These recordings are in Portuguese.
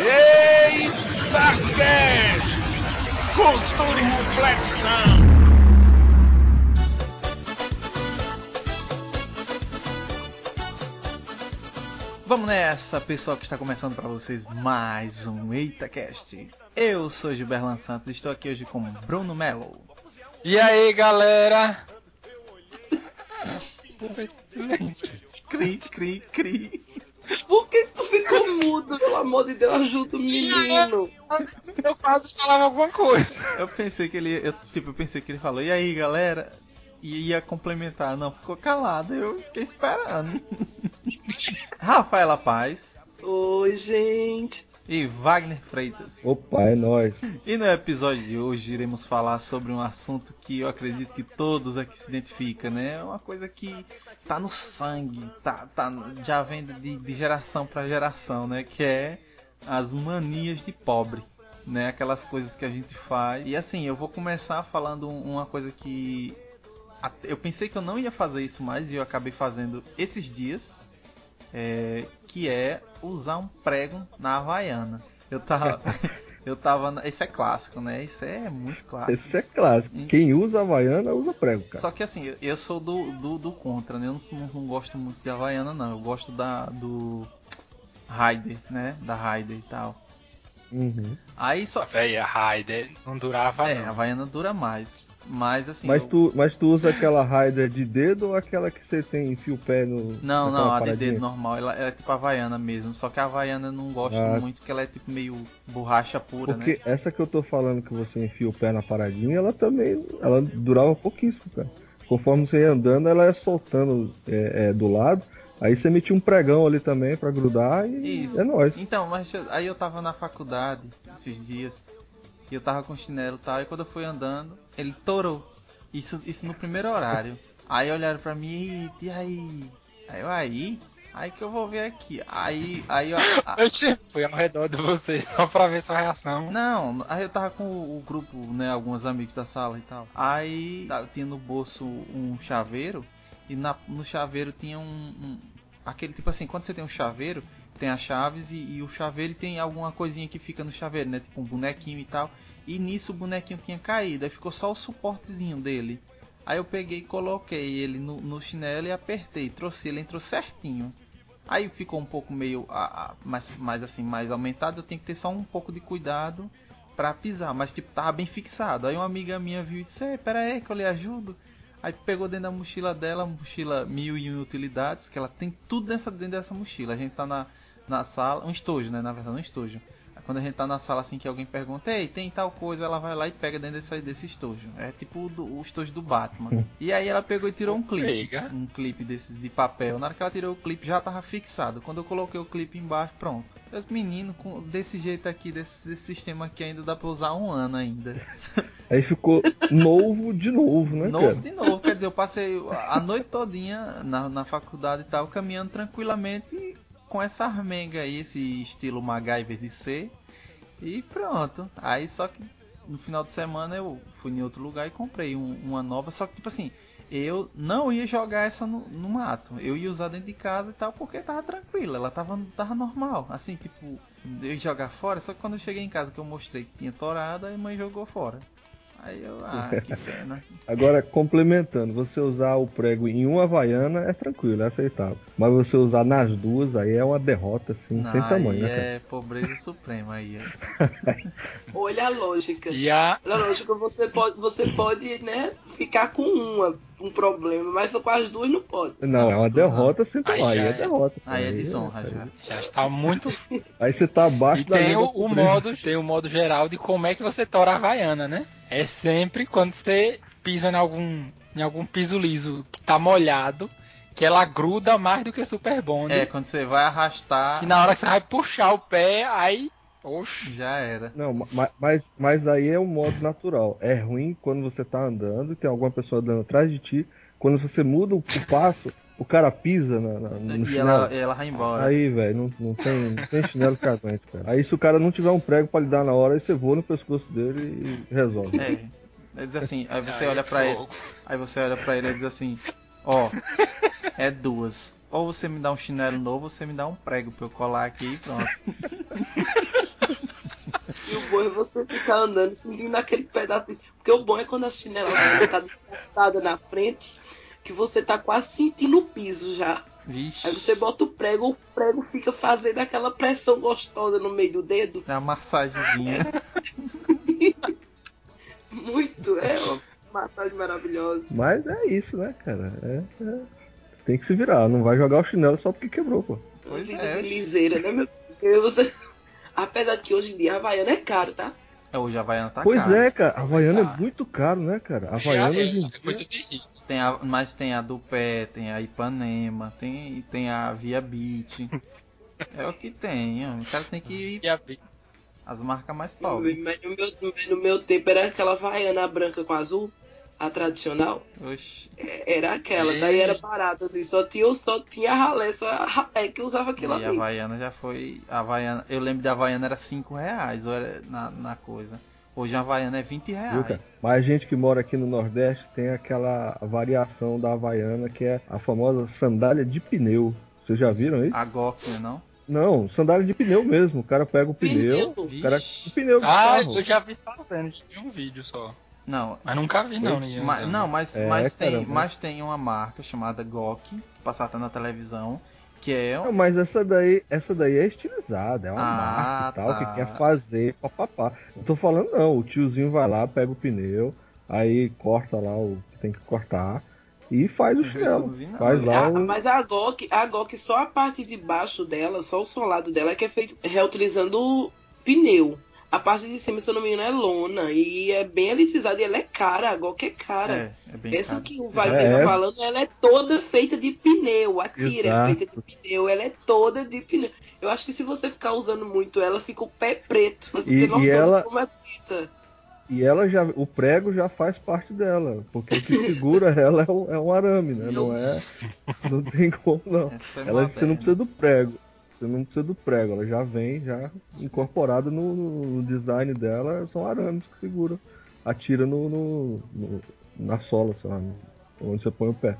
Eita Cast! Cultura e reflexão! Vamos nessa, pessoal que está começando para vocês mais um EitaCast. Eu sou Gilberlan Santos e estou aqui hoje com Bruno Melo. E aí, galera? Cri, cri, cri. Por que tu ficou mudo? Pelo amor de Deus, ajuda o menino. Eu quase falava alguma coisa. Eu pensei que ele, eu, tipo, eu pensei que ele falou, e aí, galera? E ia complementar, não, ficou calado, eu fiquei esperando. Rafaela Paz Oi, gente. e Wagner Freitas. Opa, é nóis. E no episódio de hoje iremos falar sobre um assunto que eu acredito que todos aqui se identificam, né? É uma coisa que tá no sangue, tá, tá já vem de, de geração para geração, né? Que é as manias de pobre, né? Aquelas coisas que a gente faz. E assim, eu vou começar falando um- uma coisa que eu pensei que eu não ia fazer isso mais e eu acabei fazendo esses dias, é, que é usar um prego na Havaiana. Eu tava. Eu tava. na- Isso é clássico, né? Isso é muito clássico. Esse é clássico. Quem usa Havaiana usa prego, cara. Só que assim, eu- sou do, do, do contra, né? Eu não, não, não gosto muito de Havaiana, não. Eu gosto da do Raider, né? Da Raider e tal. Uhum. Aí só. A Raider não durava É, a não. Havaiana dura mais. Mas assim. Mas eu- tu, mas tu usa aquela Raider de dedo ou aquela que você tem enfia o pé no. Não, não, a de dedo normal, ela, ela é tipo Havaiana mesmo. Só que a Havaiana eu não gosto Ah. muito, porque ela é tipo meio borracha pura, né? Porque essa que eu tô falando que você enfia o pé na paradinha, ela também. Ela durava pouquíssimo, cara. Conforme você ia andando, ela ia soltando é, é, do lado. Aí você metia um pregão ali também pra grudar e Isso. é nóis. Então, mas eu- aí eu tava na faculdade esses dias e eu tava com chinelo e tal, e quando eu fui andando, ele torou. Isso, isso no primeiro horário. Aí olharam pra mim e, aí? Aí eu aí? Aí que eu vou ver aqui. Aí, aí ó, a- Eu che- fui ao redor de vocês só pra ver sua reação. Não, aí eu tava com o, o grupo, né, alguns amigos da sala e tal. Aí tinha no bolso um chaveiro e na- no chaveiro tinha um, um- aquele tipo assim, quando você tem um chaveiro, tem as chaves e, e o chaveiro tem alguma coisinha que fica no chaveiro, né, tipo um bonequinho e tal. E nisso o bonequinho tinha caído, aí ficou só o suportezinho dele. Aí eu peguei e coloquei ele no, no chinelo e apertei, trouxe ele, entrou certinho. Aí ficou um pouco meio a, a- mais, mais assim, mais aumentado, eu tenho que ter só um pouco de cuidado pra pisar, mas tipo, tava bem fixado. Aí uma amiga minha viu e disse, Ei, pera aí que eu lhe ajudo. Aí pegou dentro da mochila dela, mochila mil e utilidades, que ela tem tudo dentro, dentro dessa mochila. A gente tá na, na sala, um estojo, né, na verdade, um estojo. Aí Quando a gente tá na sala assim que alguém pergunta, ei, tem tal coisa, ela vai lá e pega dentro desse, desse estojo. É tipo o, do- o estojo do Batman. E aí ela pegou e tirou um clipe Pega. um clipe desses de papel. Na hora que ela tirou o clipe já tava fixado. Quando eu coloquei o clipe embaixo, pronto. Os meninos, com, desse jeito aqui, desse, desse sistema aqui ainda dá pra usar um ano ainda. Aí ficou novo de novo, né, novo cara? de novo. Quer dizer, eu passei a noite todinha na, na faculdade e tal, caminhando tranquilamente com essa armenga aí, esse estilo MacGyver de ser. E pronto. Aí só que no final de semana eu fui em outro lugar e comprei um- uma nova. Só que tipo assim, eu não ia jogar essa no, no mato. Eu ia usar dentro de casa e tal, porque tava tranquila. Ela tava, tava normal. Assim, tipo, eu ia jogar fora. Só que quando eu cheguei em casa que eu mostrei que tinha torada, a mãe jogou fora. Aí eu, ah, que pena. Agora, complementando, você usar o prego em uma Havaiana é tranquilo, é aceitável. Mas você usar nas duas, aí é uma derrota, assim, Não, sem tamanho, aí né, cara? é pobreza suprema aí. ó. Olha a lógica. E a. Olha a lógica, você pode, você pode, né, ficar com uma, um problema, mas com as duas não pode. Não, é uma derrota sem Aí tamanho, aí já é é. derrota. Aí é Aí desonra já. Já está muito. Aí você tá abaixo E da tem o, o modo, tem o modo geral de como é que você tora a Havaiana, né? É sempre quando você pisa em algum, em algum piso liso que tá molhado, que ela gruda mais do que Super Bond. É, quando você vai arrastar, Que na hora que você vai puxar o pé, aí. Oxi. já era. Não, ma- mas, mas aí é o modo natural. É ruim quando você tá andando e tem alguma pessoa andando atrás de ti. Quando você muda o o passo, o cara pisa na, na- no E chinelo. ela, ela vai embora. Aí, velho, não, não, tem, não tem chinelo que aguente, cara. Aí se o cara não tiver um prego pra lhe dar na hora, aí você voa no pescoço dele e resolve. É. Ele diz assim, aí você Aí, olha pra ele, aí você olha pra ele e diz assim, ó, é duas. Ou você me dá um chinelo novo, ou você me dá um prego pra eu colar aqui e pronto. E o bom é você ficar andando, sentindo aquele pedaço. Porque o bom é quando a chinela tá encostada na frente, que você tá quase sentindo o piso já. Vixe. Aí você bota o prego, o prego fica fazendo aquela pressão gostosa no meio do dedo. É uma massagenzinha. Muito, é uma massagem maravilhosa. Mas é isso, né, cara? É, é- Tem que se virar, não vai jogar o chinelo só porque quebrou, pô. Pois é. de liseira, né, meu? Porque você... Apesar de que hoje em dia a Havaiana é caro, tá? É, Hoje a Havaiana tá pois cara. é, cara, a Havaiana Tá. é muito caro, né, cara? A Havaiana é, hoje em é coisa dia. de rico. Tem a, mas tem a do pé, tem a Ipanema, tem, tem a Via Beat. é o que tem, ó. o cara tem que ir as marcas mais pobres. Mas no meu, no meu tempo era aquela Havaiana branca com azul, a tradicional. Oxi. Era aquela, Ei. daí era barata, assim, só tinha, só tinha ralé, só a ralé que usava aquilo E a ali. Havaiana já foi. A Havaiana, eu lembro da Havaiana era 5 reais ou era na, na coisa. Hoje a Havaiana é 20 Viu, reais. Mas a gente que mora aqui no Nordeste tem aquela variação da Havaiana que é a famosa sandália de pneu. Vocês já viram isso? A Gok, né, não? Não, sandália de pneu mesmo. O cara pega o pneu. Pneu. O cara, o pneu Ah, carro. eu já vi fazendo de um vídeo só. Não, Mas nunca vi não, ninguém. Ma- não, mas, É, mas, tem, mas tem uma marca chamada Gok, que passava na televisão, que é Não, mas essa daí, essa daí é estilizada, é uma Ah, marca e tal, tá. que quer fazer papapá. Não tô falando não, o tiozinho vai lá, pega o pneu, aí corta lá o que tem que cortar e faz o chinelo. Faz lá Ah, o. mas a GOK, a GOK, só a parte de baixo dela, só o solado dela é que é feito reutilizando o pneu. A parte de cima, se eu não me engano, é lona. E é bem elitizada e ela é cara. É cara. É, é bem Essa caro. que o Wagner É. tá falando, ela é toda feita de pneu. A tira Exato. é feita de pneu, ela é toda de pneu. Eu acho que se você ficar usando muito ela, fica o pé preto. Você E- tem noção e ela- de como é bonita. E ela já. O prego já faz parte dela. Porque o que segura ela é um, é um arame, né? Não é. Não tem como não. É Ela, você não precisa do prego. Você não precisa do prego, ela já vem já incorporada no, no design dela, são arames que seguram. Atira no, no- no- na sola, sei lá, onde você põe o pé.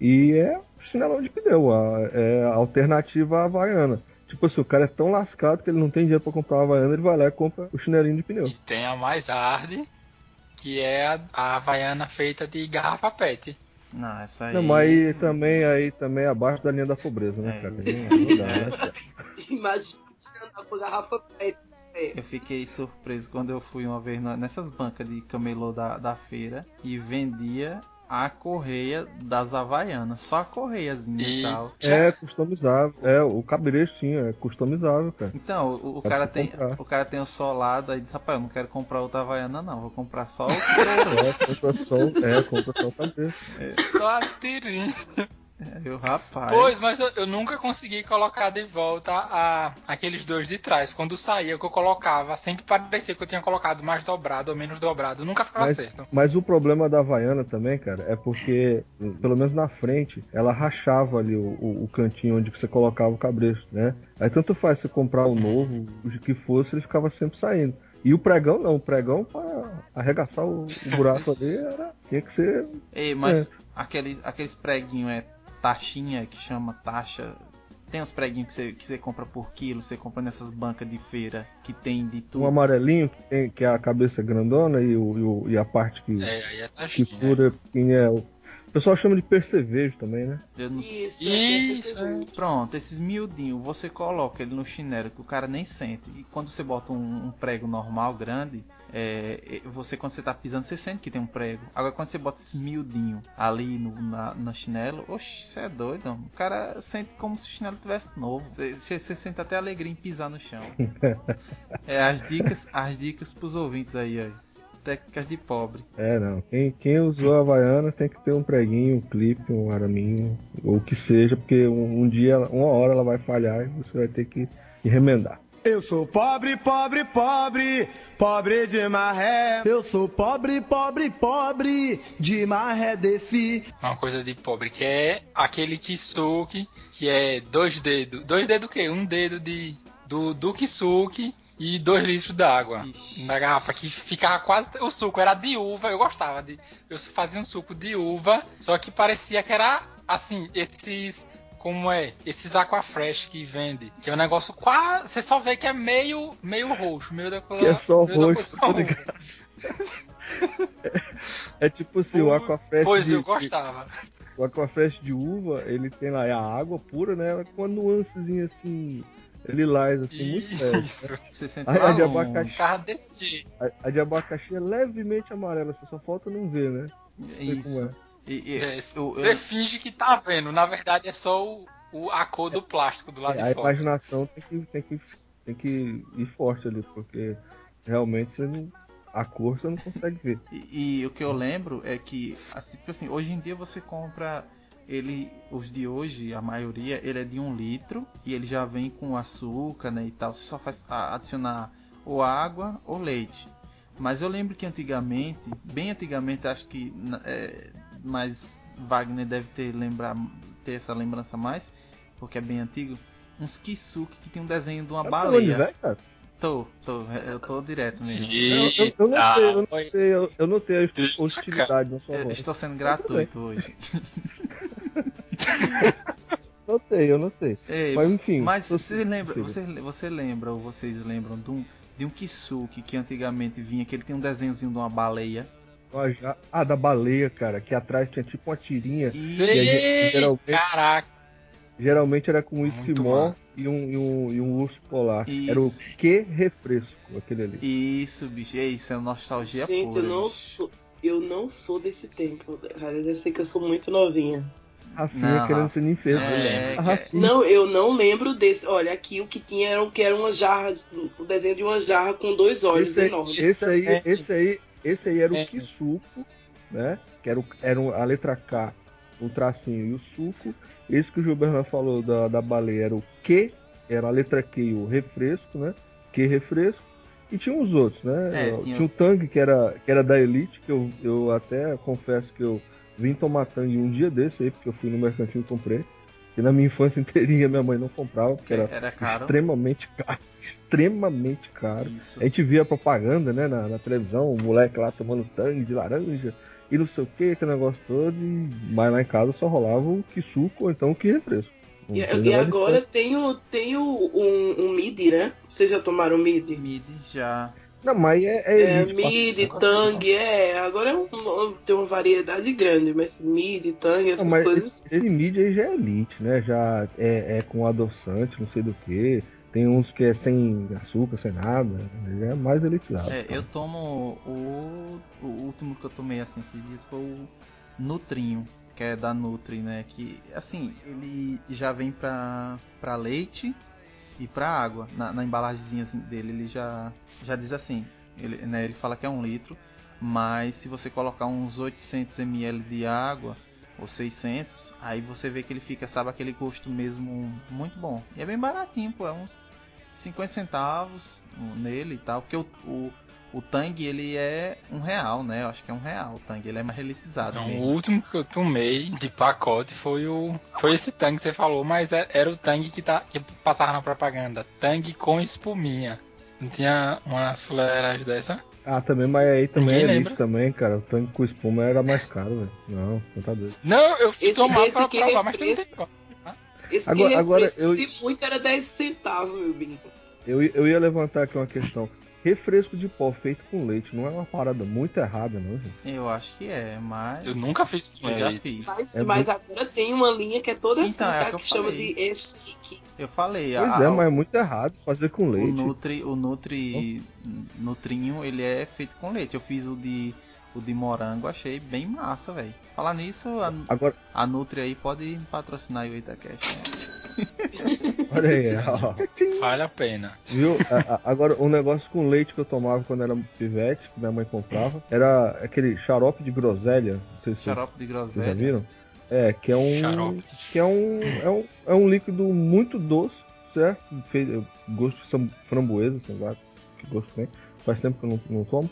E é chinelão de pneu, a- é a alternativa à Havaiana. Tipo assim, o cara é tão lascado que ele não tem dinheiro pra comprar uma Havaiana, ele vai lá e compra o chinelinho de pneu. E tem a mais hard, que é a, a Havaiana feita de garrafa PET. Não, essa aí. Não, mas aí também, aí também é abaixo da linha da pobreza, né, É. cara? Não, dá, né, cara? Imagina andar com garrafa PET. Eu fiquei surpreso quando eu fui uma vez nessas bancas de camelô da, da feira e vendia a correia das Havaianas, só a correiazinha e, E- tal. É customizável. É, o cabresto sim, é customizável, cara. Então, o, o cara tem, comprar. o cara tem o solado aí diz, rapaz, eu não quero comprar outra Havaiana não, vou comprar só o tem. É, compra só, é, compra só o cabresto. Só a tirinha. Aí o rapaz. Pois, mas eu, eu nunca consegui colocar de volta a, aqueles dois de trás. Quando saía, que eu colocava, sempre parecia que eu tinha colocado mais dobrado ou menos dobrado. Nunca ficava Mas- certo. Mas o problema da Havaiana também, cara, é porque, pelo menos na frente, ela rachava ali o, o- o cantinho onde você colocava o cabresto, né? Aí tanto faz você comprar o novo, o que fosse, ele ficava sempre saindo. E o pregão não, o pregão para arregaçar o, o buraco ali era, tinha que ser. Ei, mas aqueles, aqueles preguinhos é taxinha que chama taxa. Tem uns preguinhos que você, que você compra por quilo, você compra nessas bancas de feira que tem de tudo. Um amarelinho que, tem, que é a cabeça grandona e, o, e, o- e a parte que, É, é que taxinha. fura pequenininha é o. O pessoal chama de percevejo também, né? Eu não- Isso, Isso, é. Pronto, esses miudinhos, você coloca ele no chinelo que o cara nem sente. E quando você bota um, um prego normal, grande, é, é, você quando você tá pisando, você sente que tem um prego. Agora quando você bota esse miudinho ali no, na, na chinelo, oxe, você é doido. O cara sente como se o chinelo tivesse novo. Você, você- sente até alegria em pisar no chão. é as dicas, as dicas pros ouvintes aí, ó. Técnicas de pobre. É, não. Quem, quem usou a Havaiana tem que ter um preguinho, um clipe, um araminho, ou o que seja, porque um, um dia, uma hora ela vai falhar e você vai ter que remendar. Eu sou pobre, pobre, pobre, pobre de maré. Eu sou pobre, pobre, pobre, de maré defi. Uma coisa de pobre, que é aquele kisuke, que é dois dedos. Dois dedos o quê? Um dedo de, do, do kisuke e dois litros d'água. Na garrafa, que ficava quase. O suco era de uva, eu gostava de. Eu fazia um suco de uva, só que parecia que era assim, esses como é esses Aquafresh que vende, que é um negócio quase. Você só vê que é meio, meio roxo, meio da cor. Que é só roxo, tá ligado? É tipo assim, o Aquafresh Pois de, eu gostava. o Aquafresh de uva, ele tem lá a água pura, né? Com uma nuancezinha assim, lilás, assim, muito leve. Isso. Você sente A- a de abacaxi. Ficava desse jeito. A, a de abacaxi é levemente amarela, só falta não ver, né? sei Isso. como E, e- É, eu- eu- Você finge que tá vendo, na verdade é só o, o- a cor do plástico do lado É, a de fora. imaginação tem que, tem, que, tem que ir forte ali, porque realmente você não, a cor você não consegue ver. E, e o que eu lembro é que, assim, tipo assim, hoje em dia você compra ele, os de hoje, a maioria, ele é de um litro e ele já vem com açúcar, né, e tal. Você só faz a- adicionar ou água ou leite. Mas eu lembro que antigamente, bem antigamente, acho que, é, mas Wagner deve ter lembrar, ter essa lembrança mais, porque é bem antigo. Uns kisuke que tem um desenho de uma Tá baleia. velho, cara? Tô, tô, eu tô direto mesmo. Eu, eu, eu não sei, eu não sei, eu, eu não tenho a hostilidade na sua Eu estou sendo gratuito hoje. Não sei, eu não sei. Ei, Mas enfim. Mas você lembra, você, você lembra ou vocês lembram de um, de um Kisuke que antigamente vinha, que ele tem um desenhozinho de uma baleia? Ó, já- Ah, da baleia, cara, que atrás tinha tipo uma tirinha. E Sei, geralmente- Caraca, Geralmente era com um esquimó e um, e, um, e um urso polar. Isso. Era o que refresco, aquele ali. isso, bicho, é isso, é nostalgia Gente, pura. eu não sou. Eu não sou desse tempo, cara. Eu sei que eu sou muito novinha. Rafinha Não, querendo Rafa. ser ninfeira. É, Rafinha. Não, eu não lembro desse. Olha, aqui o que tinha era, o que era uma jarra, o desenho de uma jarra com dois olhos esse, aí- enormes. esse aí, É. esse aí, esse aí era o É. Kisuko, né? Que era, o, era a letra K, o tracinho e o suco. Esse que o Gilberto falou da, da baleia era o Q, era a letra Q e o refresco, né? Que refresco. E tinha uns outros, né? É, tinha tinha o. Tang, que era, que era da Elite, que eu, eu até confesso que eu vim tomar Tang um dia desse aí, porque eu fui no mercantil e comprei. E na minha infância inteirinha minha mãe não comprava, porque era Era caro. extremamente caro. Extremamente caro. Isso. A gente via propaganda, né, na, na televisão, o moleque lá tomando tangue de laranja e não sei o que, aquele negócio todo, e... mas lá em casa só rolava o que suco ou então o que refresco. E, e agora tem, o, tem o, um, um mid, né? Vocês já tomaram mid? Mid já. Não, mas é, é É, mid, tang, é. Agora é um- tem uma variedade grande, mas mid, tang, essas Não, mas coisas. esse, esse mid aí já é elite, né? Já é, é com adoçante, não sei do que. Tem uns que é sem açúcar, sem nada. Já é mais elitizado. É, eu tomo o, o último que eu tomei assim esses dias foi o Nutrinho, que é da Nutri, né? Que assim, ele já vem pra, pra leite e pra água. Na, na assim, dele ele já, já diz assim, ele, né, ele fala que é um litro, mas se você colocar uns 800 ml de água ou 600, aí você vê que ele fica, sabe, aquele gosto mesmo muito bom. E é bem baratinho, pô, é uns 50 centavos nele e tal, porque o, o, o Tang ele é um real, né? Eu acho que é um real o Tang, ele é mais elitizado. Então, o último que eu tomei de pacote foi o. Foi esse tangue que você falou, mas era, era o tangue que, tá, que passava na propaganda. Tangue com espuminha. Não tinha umas fuleiras dessa? Ah, também, mas aí também Ninguém é elite também, cara. O tanque com espuma era mais caro, velho. Não, não tá doido. Não, eu fui Esse- tomar esse pra provar, é mas tem tempo. Esse Agora- que agora eu- se muito, era 10 centavos, meu bem. Eu, eu ia levantar aqui uma questão. Refresco de pó feito com leite não é uma parada muito errada, não, gente? Eu acho que é, mas. Eu nunca fiz com Eu já leite. fiz. Mas, É mas agora tem uma linha que é toda assim, Então, é tá? o que Que, eu chama falei. de e-chique. Eu falei, Pois a- é, a- mas é muito errado fazer com o leite. Nutri, o Nutri Nutrinho, ele é feito com leite. Eu fiz o de o de morango, achei bem massa, velho. Falar nisso, a, Agora, a Nutri aí pode patrocinar o Itacast, né? olha aí, ó. Vale a pena. Viu? A- a- Agora, um negócio com leite que eu tomava quando era pivete, que minha mãe comprava, era aquele xarope de groselha. Não sei se Xarope de vocês já groselha. viram. É, que é um. Xarope. Que é um, é um. É um líquido muito doce, certo? Fe- Gosto de framboesa, sei lá que gosto tem. Faz tempo que eu não, não tomo.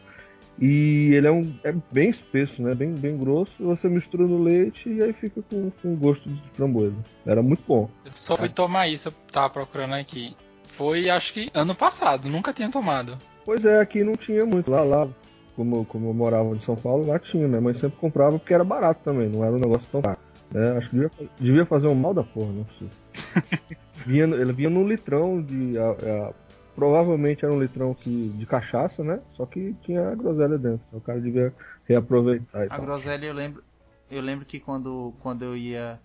E ele é um. É bem espesso, né? Bem, bem grosso. Você mistura no leite e aí fica com, com gosto de framboesa. Era muito bom. Eu só fui tomar isso, eu tava procurando aqui. Foi, acho que ano passado, nunca tinha tomado. Pois é, aqui não tinha muito. Lá, lá, como, como eu morava em São Paulo, lá tinha. Minha mãe sempre comprava porque era barato também, não era um negócio tão caro. É, acho que devia, devia fazer um mal da porra, não é possível. vinha, ele vinha num litrão de. A, a, provavelmente era um litrão que, de cachaça, né? Só que tinha a groselha dentro. O cara devia reaproveitar A groselha eu lembro. Eu lembro que quando, quando eu ia.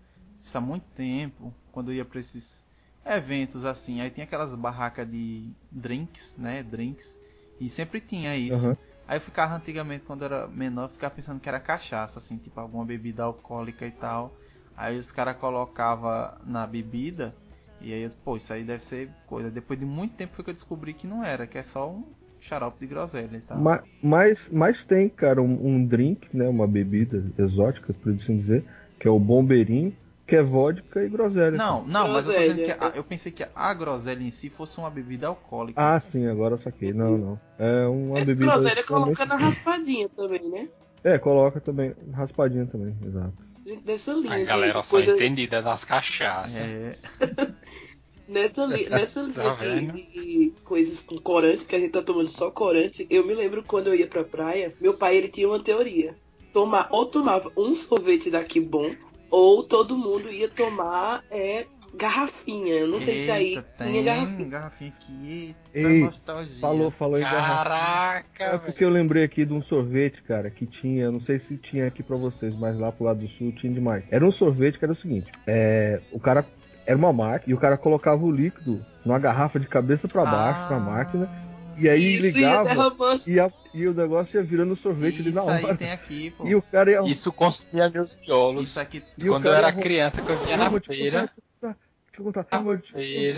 Isso há muito tempo, quando eu ia pra esses eventos assim, aí tinha aquelas barracas de drinks, né? Drinks. E sempre tinha isso. Aham. Aí eu ficava antigamente, quando era menor, eu ficava pensando que era cachaça, assim, tipo alguma bebida alcoólica e tal. Aí os caras colocavam na bebida, e aí pô, isso aí deve ser coisa. Depois de muito tempo foi que eu descobri que não era, que é só um xarope de groselha e tal. Ma- Mas, mas tem, cara, um, um drink, né? Uma bebida exótica, por assim dizer, que é o bombeirinho, que é vodka e groselha. Não, não, mas eu tô dizendo que Groselha. a- eu pensei que a groselha em si fosse uma bebida alcoólica. Ah, sim, agora eu saquei. Não, não. É uma Esse bebida. groselha coloca na raspadinha também, né? É, coloca também. Raspadinha também, exato. Nessa linha. A galera só coisa- entendida das cachaças. É, Nessa, li- nessa linha Tá de, vendo? de coisas com corante, que a gente tá tomando só corante, eu me lembro quando eu ia pra praia, meu pai ele tinha uma teoria. Tomar, ou tomava um sorvete daqui bom, ou todo mundo ia tomar é, garrafinha. Eu não sei se aí Eita, tem garrafinha. garrafinha aqui. Eita, Ei, nostalgia. Falou, falou em garrafa. Caraca, É porque eu lembrei aqui de um sorvete, cara, que tinha, não sei se tinha aqui pra vocês, mas lá pro lado do sul tinha demais. Era um sorvete que era o seguinte, é, o cara era uma máquina e o cara colocava o líquido numa garrafa de cabeça pra baixo pra Ah, máquina e aí Isso, ligava e, a- e o negócio ia virando sorvete ali Isso na aí hora. tem aqui, pô. E o cara ia Isso consumia meus miolos. Isso aqui. E Quando eu era ia- criança, que eu vinha na feira. contar, Deixa eu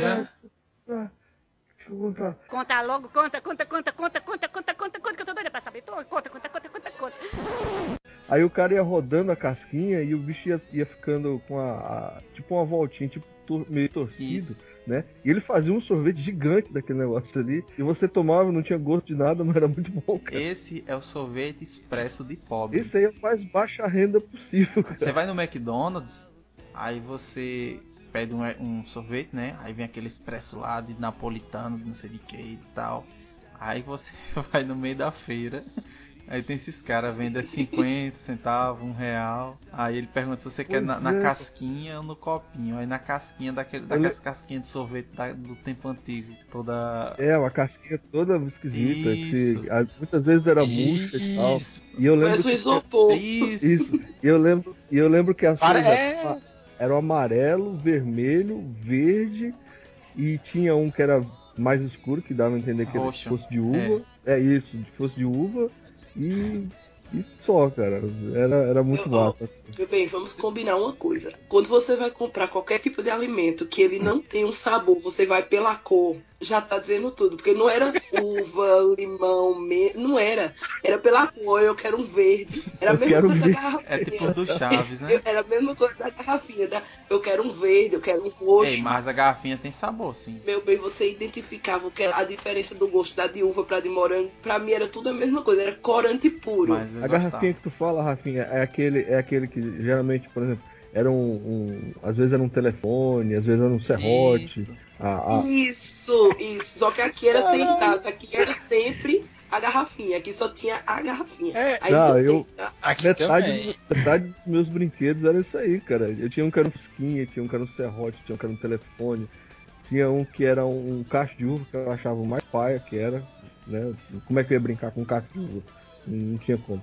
contar, eu contar. Conta logo, conta, conta, conta, conta, conta, conta, conta, conta, que eu tô doida pra saber. Conta, conta, conta, conta, conta. Aí o cara ia rodando a casquinha e o bicho ia, ia ficando com a, a- tipo uma voltinha, tipo tor- meio torcido, Isso. né? E ele fazia um sorvete gigante daquele negócio ali. E você tomava, não tinha gosto de nada, mas era muito bom, cara. Esse é o sorvete expresso de pobre. Esse aí é a mais baixa renda possível, cara. Você vai no McDonald's, aí você pede um, um sorvete, né? Aí vem aquele expresso lá de napolitano, de não sei de que e tal. Aí você vai no meio da feira. Aí tem esses caras vendendo 50 centavos, um real. Aí ele pergunta se você quer na, na é. casquinha ou no copinho. Aí na casquinha daquele, daquelas casquinhas de sorvete da- do tempo antigo. Toda. É, uma casquinha toda esquisita. Isso. Que, muitas vezes era murcha e tal. E eu lembro Parece um que, isopor. Isso! Isso. E eu lembro, e eu lembro que as cores é. eram amarelo, vermelho, verde e tinha um que era mais escuro, que dava a entender que Roxo. fosse de uva. É, isso, que fosse de uva e, e só, cara. Era, era muito Eu- massa. Meu bem, vamos combinar uma coisa. Quando você vai comprar qualquer tipo de alimento que ele não tem um sabor, você vai pela cor, já tá dizendo tudo. Porque não era uva, limão, me... não era. Era pela cor, eu quero um verde. Era a mesma coisa da garrafinha. É tipo do Chaves, né? Era a mesma coisa da garrafinha. Da... Eu quero um verde, eu quero um roxo. Ei, mas a garrafinha tem sabor, sim. Meu bem, você identificava o que era a diferença do gosto da de uva pra de morango. Pra mim era tudo a mesma coisa, era corante puro. Mas eu A garrafinha que tu fala, Rafinha, é aquele, é aquele que geralmente, por exemplo, era um, um- Às vezes era um telefone, às vezes era um serrote. Isso. A, a- Isso, isso. Só que aqui era sem taça, aqui era sempre a garrafinha. Aqui só tinha a garrafinha. É, Aí Não, eu- aqui metade, metade dos meus brinquedos era isso aí, cara. Eu tinha um que era um fusquinha, tinha um que era um serrote, tinha um que era um telefone, tinha um que era um, um cacho de uva que eu achava o mais paia que era, né? Como é que eu ia brincar com um cacho de uva? Não tinha como.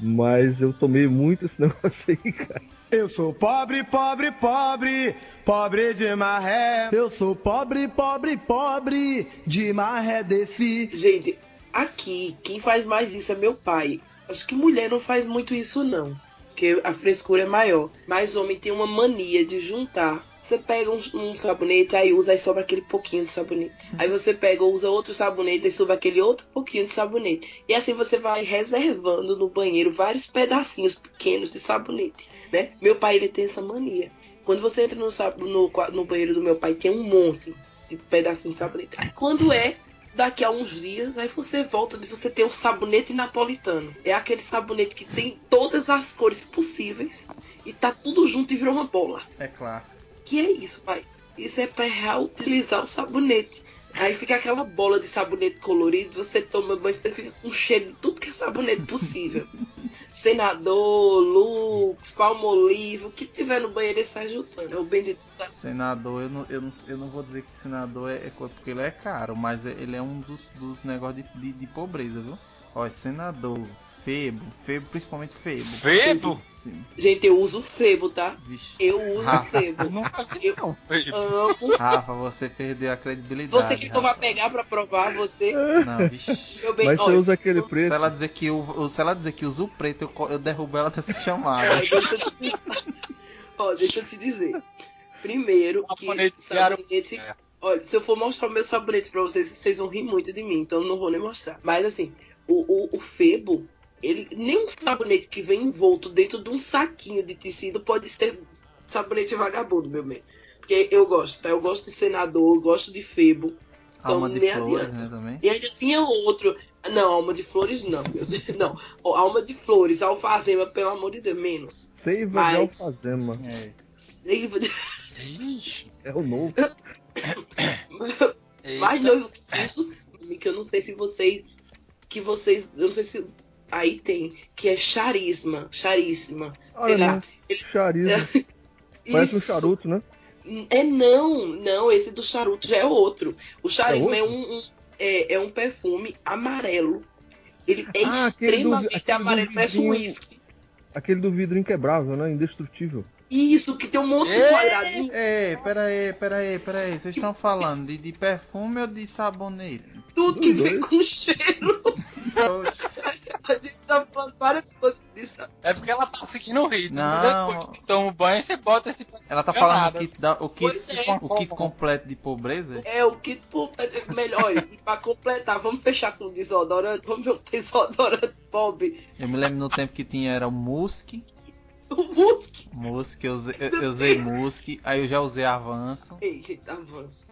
Mas eu tomei muito esse negócio aí, cara. Eu sou pobre, pobre, pobre, pobre de maré. Eu sou pobre, pobre, pobre, de maré defi. Gente, aqui, quem faz mais isso é meu pai. Acho que mulher não faz muito isso, não. Porque a frescura é maior. Mas homem tem uma mania de juntar. Você pega um, um sabonete, aí usa, aí sobra aquele pouquinho de sabonete. Aí você pega, usa outro sabonete, aí sobra aquele outro pouquinho de sabonete. E assim você vai reservando no banheiro vários pedacinhos pequenos de sabonete, né? Meu pai, ele tem essa mania. Quando você entra no, no, no banheiro do meu pai, tem um monte de pedacinhos de sabonete. Aí quando é daqui a uns dias, aí você volta de você ter um sabonete napolitano. É aquele sabonete que tem todas as cores possíveis e tá tudo junto e virou uma bola. É clássico. Que é isso, pai? Isso é pra reutilizar o sabonete. Aí fica aquela bola de sabonete colorido, você toma banho, você fica com cheiro de tudo que é sabonete possível. Senador, Lux, Palmolive, o que tiver no banheiro ele sai juntando. É o bendito sabonete. Senador, eu não, eu, não, eu não vou dizer que senador é, é porque ele é caro, mas ele é um dos, dos negócios de, de, de pobreza, viu? Ó, senador, Febo, Febo, principalmente Febo. Febo? Sim. Gente, eu uso Febo, tá? Vixe. Eu uso Rafa. Eu Febo. nunca vi, Eu- não. Amo. Rafa, você perdeu a credibilidade. Você quer que eu vá Rafa. pegar pra provar você? Não, vixe. Meu bem, Mas você olha, usa aquele Se preto. ela dizer que o, se ela dizer que usa o preto, eu, eu derrubo ela dessa chamada. Ai, deixa eu te... Ó, deixa eu te dizer. Primeiro, que Sabonete. É. Olha, se eu for mostrar o meu sabonete pra vocês, vocês vão rir muito de mim, então eu não vou nem mostrar. Mas assim, o, o, o Febo, ele. Nem um sabonete que vem envolto dentro de um saquinho de tecido pode ser sabonete vagabundo, meu bem. Porque eu gosto, tá? Eu gosto de senador, eu gosto de Febo. Então Alma de nem flores, adianta. né, também. E ainda tinha outro. Não, alma de flores não, meu Deus. Não. Ó, Alma de flores, alfazema, pelo amor de Deus, menos. Seiva de Mas- alfazema. É. Seiva de-. É o novo. Mais novo que isso, que eu não sei se vocês. Que vocês. Eu não sei se. Aí tem, que é charisma. Charíssima. Olha, lá. né? Charisma. Parece um charuto, né? É não, não, esse do charuto já é outro. O charisma É é, um, um- é, é um perfume amarelo. Ele é Ah, extremamente do amarelo, parece um uísque. Aquele do vidro inquebrável, né? Indestrutível. Isso, que tem um monte de quadradinho. Ei, pera aí, pera aí, pera aí. Vocês estão falando de, de perfume ou de sabonete? Tudo que vem com cheiro. A gente tá falando várias coisas disso. É porque ela tá seguindo o ritmo. Não. Depois que toma o banho, você bota esse. Ela tá é falando o kit, da, o kit, é. o kit completo de pobreza? É o kit por melhor. Olha, e pra completar, vamos fechar com o desodorante. Vamos ver o desodorante pobre. Eu me lembro no tempo que tinha era o Musk. O Musk. Musk, eu usei, eu, eu usei Musk, aí eu já usei Avanço. Ei, gente, avança.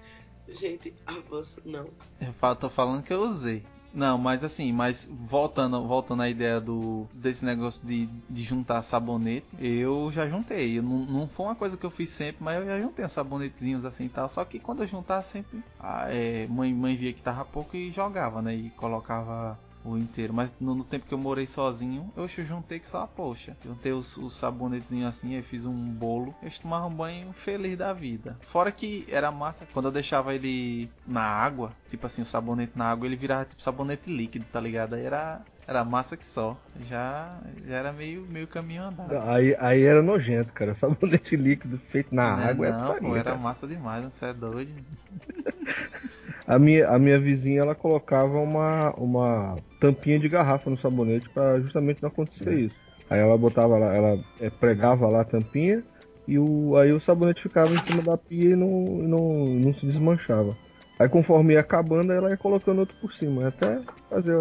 Gente, avança, não. Eu tô falando que eu usei. Não, mas assim, mas voltando, voltando à ideia do desse negócio de, de juntar sabonete, eu já juntei. Eu Não, não foi uma coisa que eu fiz sempre, mas eu já juntei uns sabonetezinhos assim e tal. Só que quando eu juntava sempre, a é, mãe, mãe via que tava pouco e jogava, né? E colocava o inteiro. Mas no, no tempo que eu morei sozinho, eu juntei que só, poxa, juntei os, os sabonetezinhos assim, aí fiz um bolo. Eu tomava um banho feliz da vida. Fora que era massa, quando eu deixava ele na água, tipo assim, o sabonete na água, ele virava tipo sabonete líquido, tá ligado? Aí era, era massa que só. Já, já era meio, meio caminho andado. Aí, aí era nojento, cara. Sabonete líquido feito na Né, água é não, pô, farinha, era massa demais, você é doido. A minha, a minha vizinha, ela colocava uma, uma tampinha de garrafa no sabonete pra justamente não acontecer isso. Aí ela botava lá, ela é, pregava lá a tampinha e o, aí o sabonete ficava em cima da pia e não, não, não se desmanchava. Aí conforme ia acabando, ela ia colocando outro por cima, até fazer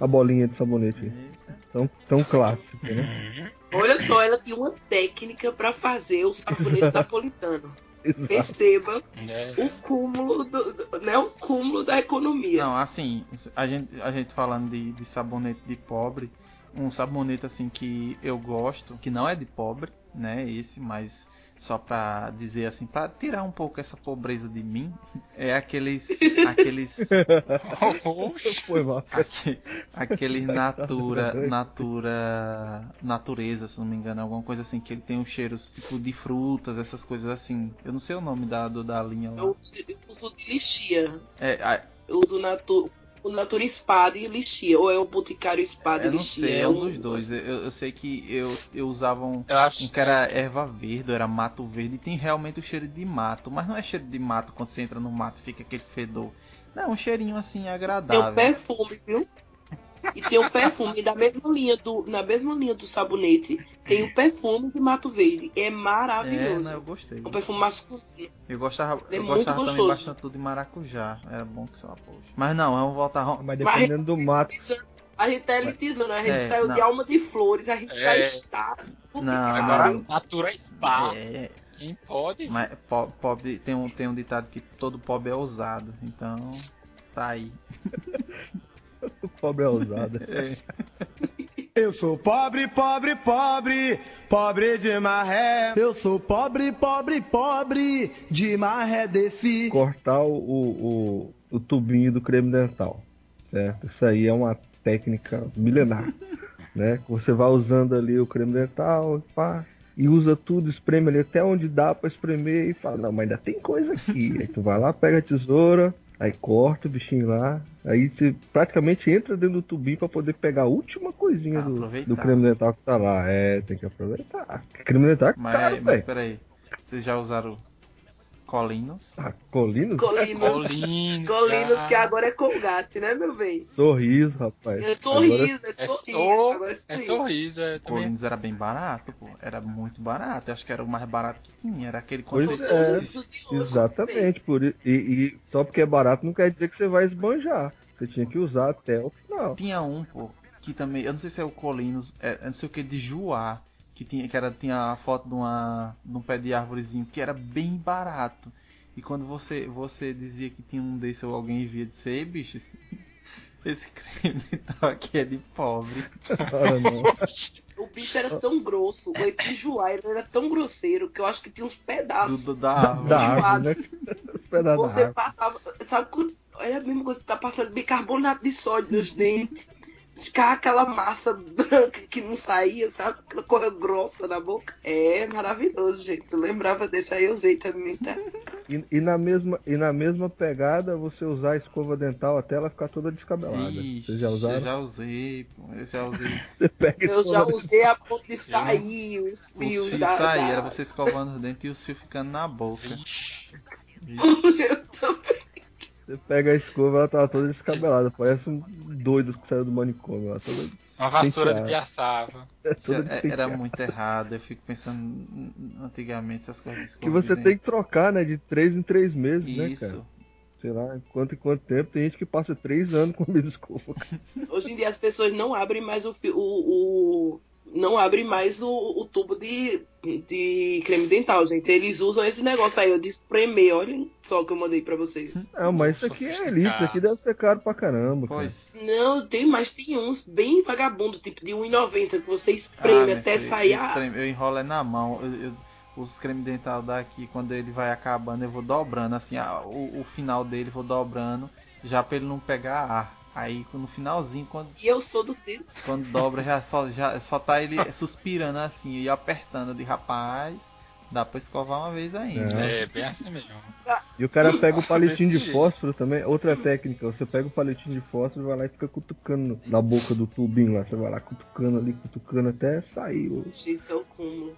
a, bolinha de sabonete. Tão, tão clássico, né? Olha só, ela tinha uma técnica pra fazer o sabonete napolitano. Perceba É. o cúmulo do, do- né, o cúmulo da economia. Não, assim, a gente, a gente falando de, de sabonete de pobre, um sabonete assim que eu gosto, que não é de pobre, né? Esse, mas só pra dizer assim, pra tirar um pouco essa pobreza de mim, é aqueles. aqueles. Aque- aqueles natura. natura. natureza, se não me engano, alguma coisa assim, que ele tem os cheiros tipo de frutas, essas coisas assim. Eu não sei o nome da, do- da linha lá. Eu, eu uso de lixia. É, a- Eu uso natu, o Natura Espada e lixia. Ou é o Boticário Espada e eu não lixia. sei, é um dos dois. Eu, eu sei que eu, eu usava um, Eu acho um que era erva verde, ou era mato verde, e tem realmente o cheiro de mato, mas não é cheiro de mato quando você entra no mato e fica aquele fedor. Não, um cheirinho assim Tem um agradável. perfume, viu? E tem um perfume da mesma linha do, na mesma linha do sabonete. Tem o perfume de Mato Verde. É É, maravilhoso. não, eu gostei. É um perfume masculino. Eu gostava, É eu muito gostava também gostoso. bastante de maracujá. Era bom que só poxa. Mas não, vamos voltar. Mas dependendo do mato. A gente tá elitizando, a gente É, saiu não. de alma de flores, a gente É. tá está. Não, Agora. Natura Spa. É, Quem pode? mas po- pobre tem um, tem um ditado que todo pobre é ousado. Então, tá aí. O pobre é ousada. É. Eu sou pobre, pobre, pobre, pobre de maré. Eu sou pobre, pobre, pobre, de maré defi. Cortar o, o, o tubinho do creme dental, certo? Isso aí é uma técnica milenar, né? Você vai usando ali o creme dental, pá, e usa tudo, espreme ali até onde dá pra espremer e fala, não, mas ainda tem coisa aqui. aí tu vai lá, pega a tesoura, aí corta o bichinho lá, aí você praticamente entra dentro do tubinho pra poder pegar a última coisinha Ah, do, do creme dental que tá lá. É, tem que aproveitar. Creme dental é Mas, caro, mas velho. peraí. Vocês já usaram colinos? Ah, Colinos? Colinos. Colinos. Colinos, que agora é Colgate, né, meu bem? Sorriso, rapaz. É sorriso, é É, sorriso. sor- agora é é sorriso. sorriso, é também. Colinos era bem barato, pô. Era muito barato. Eu acho que era o mais barato que tinha. Era aquele você- é. Exatamente, por e, e só porque é barato não quer dizer que você vai esbanjar. Você tinha que usar até o final. Tinha um, pô, que também, eu não sei se é o Colinos, é, não sei o que, de Juá, que tinha, que era, tinha a foto de, uma, de um pé de árvorezinho, que era bem barato. E quando você, você dizia que tinha um desse ou alguém via de ser, bicho, esse, esse creme dental aqui é de pobre. O bicho era tão grosso, o Etijuá ele era tão grosseiro que eu acho que tinha uns pedaços. do- da árvore. Da árvore, né? Você árvore. passava, sabe quando era a mesma coisa que tá passando bicarbonato de sódio nos dentes. Ficar aquela massa branca que não saía, sabe? Aquela coisa grossa na boca. É maravilhoso, gente. Eu lembrava desse aí, eu usei também, tá? E, e na mesma, e na mesma pegada, você usar a escova dental até ela ficar toda descabelada. Ixi, Vocês já usaram? Eu já usei, pô, eu já usei. Você Eu já usei a ponto de sair os Os fios fios da. da- era você escovando os dentes e os fios ficando na boca. Vixe, Eu também. Você pega a escova, ela tá toda descabelada. Parece um doido que saiu do manicômio. Ela toda, Uma vassoura de piaçava. é Isso toda é- era muito errado, eu fico pensando antigamente essas coisas. de Que você de tem que trocar, né? De três em três meses, dente. né, Isso. cara? Sei lá, quanto em quanto tempo. Tem gente que passa três anos com a mesma escova. Hoje em dia as pessoas não abrem mais o, o, o- não abrem mais o, o tubo de, de creme dental, gente. Eles usam esse negócio aí, eu de espremer, olhem só o que eu mandei pra vocês. Não, mas isso aqui é elite, isso aqui deve ser caro pra caramba, cara. Pois. Não, tem, mas tem uns bem vagabundo, tipo de 1,90 que você Ah, espreme meu até filho, sair eu a... espremo- Eu enrolo é na mão. eu- eu- os creme dental daqui, quando ele vai acabando, eu vou dobrando, assim, a- o, o final dele vou dobrando, já pra ele não pegar ar. Aí no finalzinho, quando, E eu sou do tempo. quando dobra, já só, já só tá ele suspirando assim e apertando de rapaz. Dá pra escovar uma vez ainda. É, bem assim mesmo. E o cara pega o palitinho de fósforo também. Outra técnica, você pega o palitinho de fósforo, vai lá e fica cutucando na boca do tubinho lá. Você vai lá cutucando ali, cutucando até sair. o- Gente, é o cúmulo.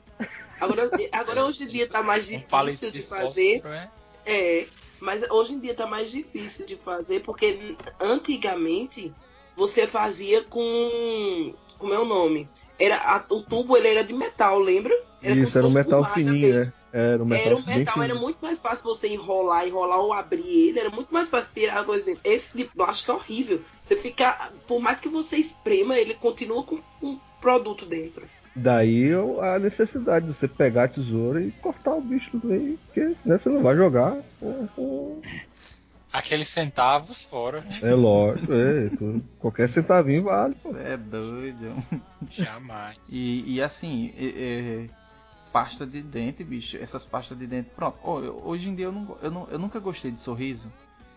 Agora, agora hoje em dia tá mais Um difícil de de fazer. fósforo, é? É, mas hoje em dia tá mais difícil de fazer, porque antigamente você fazia com. Como é o nome? Era, a- o tubo ele era de metal, lembra? como Isso, era um metal fininho, mesmo. né? Era um metal, Era um metal, era muito mais fácil você enrolar, enrolar ou abrir ele, era muito mais fácil tirar a coisa dentro. Esse de plástico é horrível. Você fica, por mais que você esprema, ele continua com um produto dentro. Daí a necessidade de você pegar a tesoura e cortar o bicho do meio, porque né, você não vai jogar. com- com- Aqueles centavos fora. É lógico, é, qualquer centavinho vale. pô. Você é doido. Jamais. E, e assim, é- é, pasta de dente, bicho, essas pastas de dente. Pronto, hoje em dia eu, não, eu, não, eu nunca gostei de sorriso.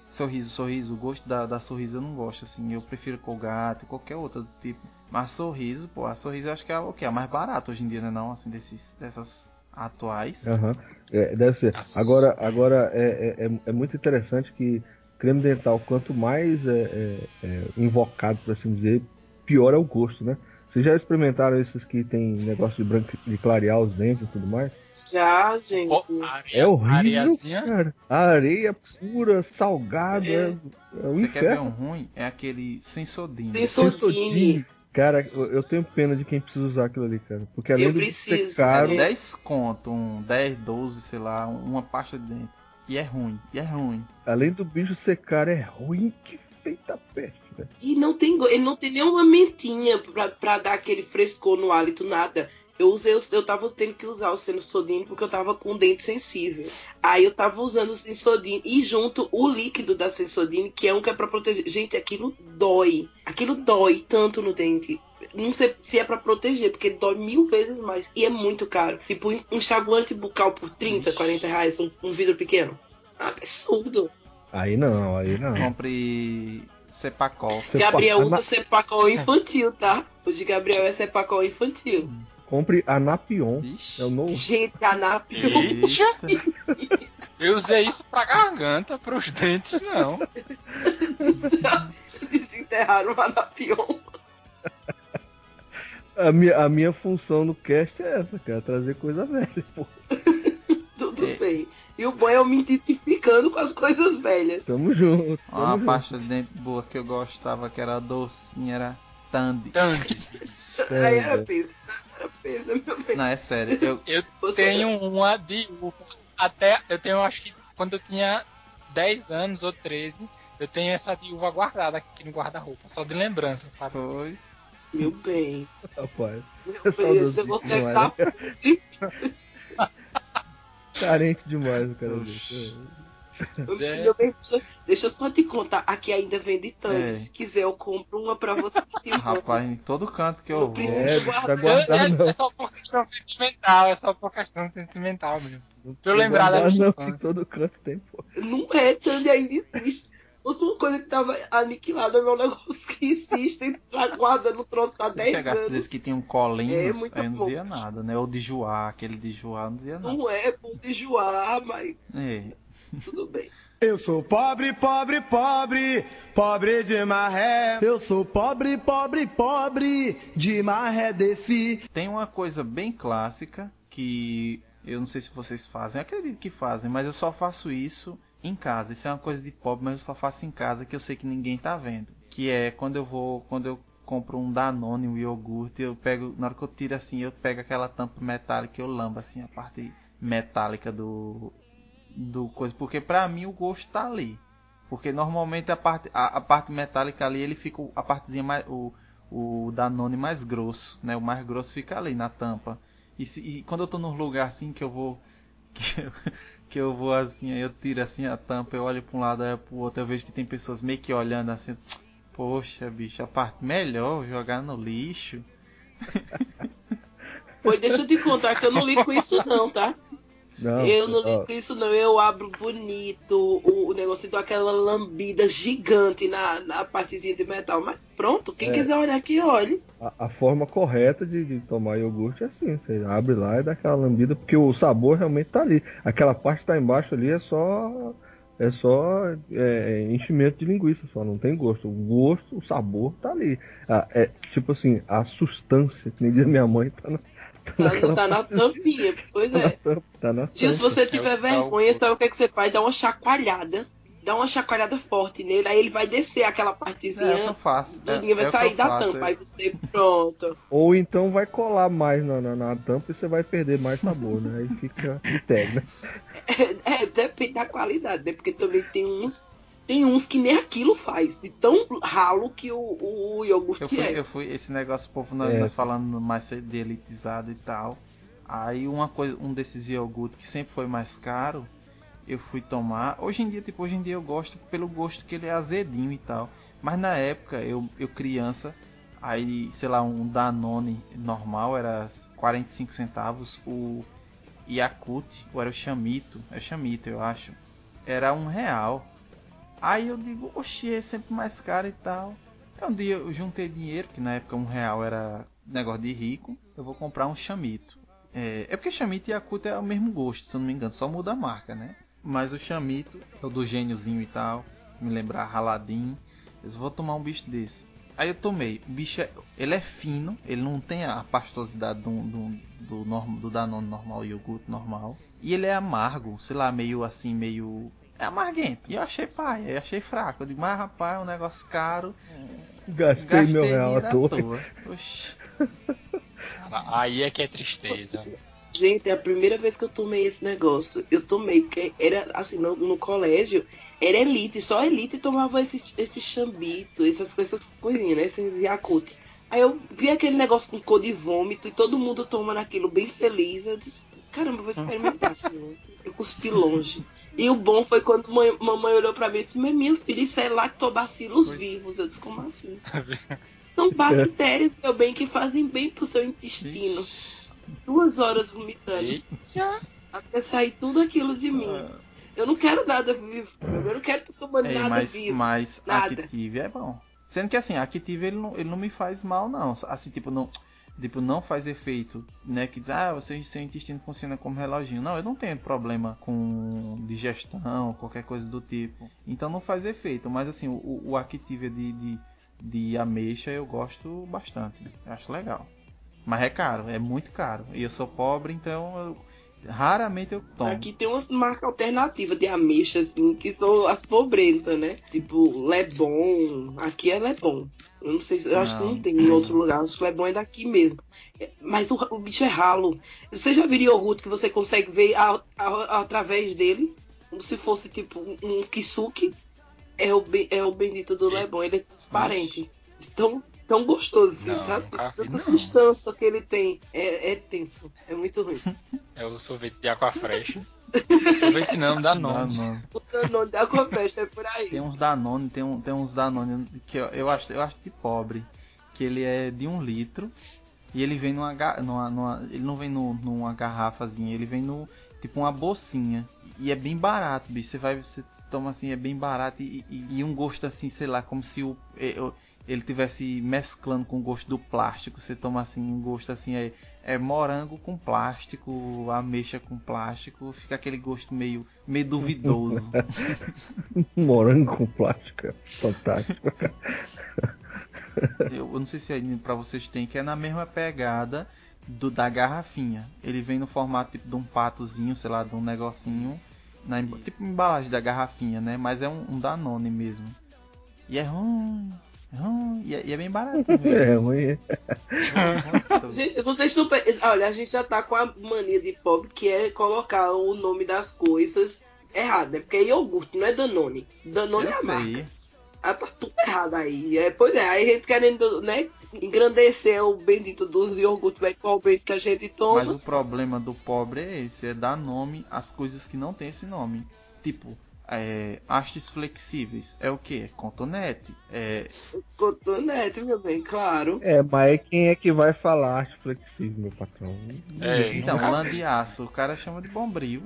Sorriso, sorriso, o gosto da, da sorriso eu não gosto, assim. Eu prefiro colgate, qualquer outra do tipo. Mas sorriso, pô, a sorriso eu acho que é o que? A mais barata hoje em dia, né? Não, assim, desses, dessas atuais. Aham. É, deve ser. Agora, agora é, é, é- é muito interessante que creme dental, quanto mais é, é- é invocado, por assim dizer, pior é o gosto, né? Vocês já experimentaram esses que tem negócio de, branco, de clarear os dentes e tudo mais? Já, gente. Ó, areia, É horrível, areiazinha. cara. Areia pura, salgada, é, é um Você quer ver inferno. um ruim? É aquele sensodinho. Sensodinho. Sensodinho. Cara, eu, tenho pena de quem precisa usar aquilo ali, cara. Porque além Eu de preciso, ser caro, né? 10 conto, um 10, 12, sei lá, uma pasta de dente. E é ruim, e é ruim. além do bicho ser caro, é ruim que feita peste, velho. E não tem, ele não tem nenhuma mentinha pra, pra dar aquele frescor no hálito, nada. Eu usei, eu tava tendo que usar o Sensodine porque eu tava com o dente sensível. Aí eu tava usando o Sensodine e junto o líquido da Sensodine, que é um que é pra proteger. Gente, aquilo dói. Aquilo dói tanto no dente. Não sei se é pra proteger, porque dói mil vezes mais. E é muito caro. Tipo, um enxaguante bucal por 30, 40 reais, um, um vidro pequeno. Absurdo. Aí não, aí não. Compre Cepacol. Gabriel usa Cepacol infantil, tá? O de Gabriel é Cepacol infantil. Compre Anapion. Ixi. É o novo. Gente, Anapion. Eu usei isso pra garganta, pros dentes não. Desenterraram o Anapion. A minha, a minha função no cast é essa, cara. Trazer coisa velha, pô. Tudo É. bem. E o bom é eu me identificando com as coisas velhas. Tamo junto. Uma Tamo junto. pasta de dente boa que eu gostava, que era docinha, era Tandy. Tandy. Aí era É, peso, meu bem. Não, é sério. Eu, Eu Você- tenho uma de uva. Até, eu tenho, acho que quando eu tinha 10 anos ou 13, eu tenho essa uva guardada aqui no guarda-roupa, só de lembrança, sabe? pois. Meu bem. rapaz. Meu É bem, esse negócio deve né? estar Carente demais o cara. É. Meu bem, deixa, eu só te contar. Aqui ainda vende tanto. É. Se quiser, eu compro uma pra você. Rapaz, em todo canto que eu Eu vou. preciso É, guardar. tá É, não. é só por questão sentimental, é só por questão sentimental mesmo. Pra eu Não lembrar da guardar, minha não, infância. Em todo canto tem, pô. Não é, Tandy ainda existe. Fosse uma coisa que tava aniquilada, é meu negócio que existe e tá guardando o troço há Se 10 chegasse anos. desse que tinha um colinhos, É, aí não dizia nada, né? Ou de Joá, aquele de Joá não dizia nada. Não é por de joar, mas É. tudo bem. Eu sou pobre, pobre, pobre, pobre de maré. Eu sou pobre, pobre, pobre de maré defi. Tem uma coisa bem clássica que eu não sei se vocês fazem, eu acredito que fazem, mas eu só faço isso em casa. Isso é uma coisa de pobre, mas eu só faço em casa que eu sei que ninguém tá vendo. Que é quando eu vou, quando eu compro um Danone, um iogurte, eu pego, na hora que eu tiro assim, eu pego aquela tampa metálica e eu lambo assim a parte metálica do do coisa, porque pra mim o gosto tá ali. Porque normalmente a parte a, a parte metálica ali, ele fica a partezinha mais o o Danone mais grosso, né? O mais grosso fica ali na tampa. E, se- e quando eu tô num lugar assim que eu vou que eu, que eu vou assim, eu tiro assim a tampa, eu olho para um lado, aí pro outro, eu vejo que tem pessoas meio que olhando assim, poxa, bicho, a parte melhor jogar no lixo. Pois deixa eu te contar que eu não ligo com isso não, tá? Não, eu não ó, ligo com isso não. Eu abro bonito o, o negócio dou aquela lambida gigante na, na partezinha de metal. Mas pronto, quem É. quiser olhar aqui, olhe. A, a forma correta de, de tomar iogurte é assim, você abre lá e dá aquela lambida, porque o sabor realmente tá ali. Aquela parte que tá embaixo ali é só. É só é, enchimento de linguiça, só não tem gosto. O gosto, o sabor tá ali. Ah, é, tipo assim, a sustância, que nem diz minha mãe, tá na, tá Tá, tá na tampinha. Pois tá na é. tampa, tá na Tio, se você tiver É vergonha, é o- sabe o que, é que você faz? Dá uma chacoalhada. Dá uma chacoalhada forte nele, aí ele vai descer aquela É, o que eu partezinha. É, vai é sair da faço, tampa. eu- Aí você, pronto. Ou então vai colar mais na, na, na tampa e você vai perder mais sabor, né? Aí fica inteiro, né? É, depende da qualidade, né? Porque também tem uns. Tem uns que nem aquilo faz, de tão ralo que o, o iogurte Eu fui, é. eu fui, esse negócio, povo, nós, É. nós falando mais cedo de elitizado e tal. Aí uma coisa, um desses iogurtes que sempre foi mais caro, eu fui tomar. Hoje em dia, tipo, hoje em dia eu gosto pelo gosto que ele é azedinho e tal. Mas na época, eu, eu criança, aí, sei lá, um Danone normal era 45 centavos, o Yakut, ou era o Chamito, é Chamito, eu acho, era um real. Aí eu digo, oxi, é sempre mais caro e tal. Um dia eu juntei dinheiro, que na época um real era negócio de rico, eu vou comprar um chamito. É, é porque chamito e Yakult é o mesmo gosto, se eu não me engano, só muda a marca, né? Mas o chamito é o do gêniozinho e tal, me lembrar raladinho. Eu vou tomar um bicho desse. Aí eu tomei. O bicho é, ele é fino, ele não tem a pastosidade do, do, do, norm- do Danone normal, iogurte normal. E ele é amargo, sei lá, meio assim, meio. É amarguento. E eu achei pai, eu achei fraco. Eu digo, mas rapaz, é um negócio caro. Gastei, Gastei meu real à toa. Oxi. Aí é que é tristeza. Gente, é a primeira vez que eu tomei esse negócio. Eu tomei, porque era assim, no, no colégio, era elite, só elite tomava esse, esse chambito, essas, essas coisinhas, né? Esses Yakult. Aí eu vi aquele negócio com cor de vômito e todo mundo tomando aquilo bem feliz. Eu disse, caramba, eu vou experimentar. senhor." eu cuspi longe. E o bom foi quando mãe, mamãe olhou pra mim e disse, mas meu filho, isso é lactobacilos vivos. Eu disse, como assim? São bactérias, meu bem, que fazem bem pro seu intestino. Duas horas vomitando. Até sair tudo aquilo de mim. Ah, Eu não quero nada vivo. Eu não quero tomando Ei, nada mas, vivo. mas Nada. Active é bom. Sendo que assim, Active ele não, ele não me faz mal, não. Assim, tipo, não. Tipo, não faz efeito, né? Que diz, ah, você, seu intestino funciona como reloginho. Não, eu não tenho problema com digestão, qualquer coisa do tipo. Então não faz efeito. Mas assim, o, o Active de, de, de ameixa eu gosto bastante. Eu acho legal. Mas é caro, é muito caro. E eu sou pobre, então eu, raramente eu tomo. Aqui tem umas marcas alternativas de ameixa, assim, que são as pobrentas, né? Tipo, Lebon. Aqui é Lebon. Eu não sei, se- eu acho que Não. não tem em outro lugar. Acho que Lebon é daqui mesmo. É, Mas o, o bicho é ralo. Você já viu iogurte que você consegue ver a- a- através dele? Como se fosse tipo um, um kisuke? É o, é o bendito do Lebon. Ele é transparente. Tão, tão gostoso, assim, Não, sabe? Tanta substância que ele tem. É, é tenso. É muito ruim. É o sorvete de aquafresh. sorvete não, dá nome. Danone. O Danone da Aquafresh é por aí. Tem uns Danone, tem, um, tem uns Danone que eu, eu acho, eu acho de pobre, que ele é de um litro e ele vem numa, numa, numa- ele não vem no, numa garrafazinha, ele vem no tipo uma bolsinha e é bem barato, bicho. Você vai, você toma assim, é bem barato e, e- e um gosto assim, sei lá, como se o é, o- ele tivesse mesclando com o gosto do plástico. Você toma assim um gosto assim é, é morango com plástico, ameixa com plástico, fica aquele gosto meio meio duvidoso. Morango com plástico. é Fantástico. Eu, eu não sei se aí pra vocês tem, que é na mesma pegada do da garrafinha. Ele vem no formato tipo de um patozinho, sei lá, de um negocinho. Na, tipo embalagem da garrafinha, né? Mas é um, um Danone mesmo. E é ruim. É E é, e é bem barato mesmo. É ruim. é. Gente, vocês não pe- Olha, a gente já tá com a mania de pobre que é colocar o nome das coisas errado, né? Porque é iogurte, não é Danone. Danone é a Eu marca. sei. Ah, tá tudo errado aí. É, pois é, aí a gente querendo, né, engrandecer o bendito dos iogurtes equalmente que a gente toma. Mas o problema do pobre é esse, é dar nome às coisas que não tem esse nome. Tipo, é, hastes flexíveis. É o que? É cotonete. É, Cotonete, meu bem, claro. É, mas quem é que vai falar arte flexível, meu patrão? É, então, nunca lã vi. de aço, o cara chama de bombril.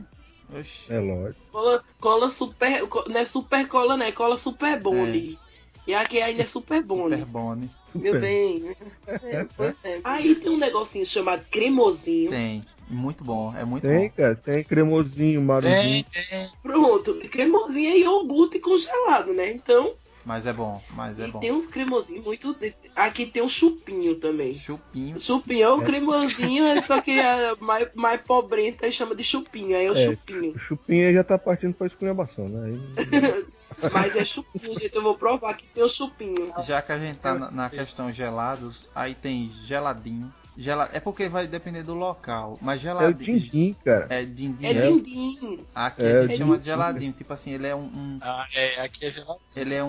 Oxi. É lógico. Cola, cola super. co- Não é super cola, né? Cola super bone. E aqui ainda é super bone. Super bone. Meu bem. É, é. Aí tem um negocinho chamado cremosinho. Tem. Muito bom, é muito Tem, bom. cara, tem cremosinho, Tem, marujinho. tem. Pronto, cremosinho é iogurte congelado, né? Então, Mas é bom, mas é e bom. tem uns cremosinhos muito. Aqui tem um chupinho também. Chupinho. Chupinho é o cremosinho, é só que é mais, mais pobrenta e chama de chupinho. Aí é o É. chupinho. O chupinha já tá partindo pra esculhambação, né? Aí- Mas é chupinho, gente. Eu vou provar que tem o chupinho. Já que a gente tá na, na questão gelados, aí tem geladinho. Gela... É porque vai depender do local. Mas É o geladinho. din-din, cara. É dindim. É né? dindim. Aqui É, a gente chama de geladinho. Tipo assim, ele é um. um- Ah, é, aqui é gelado. ele é um.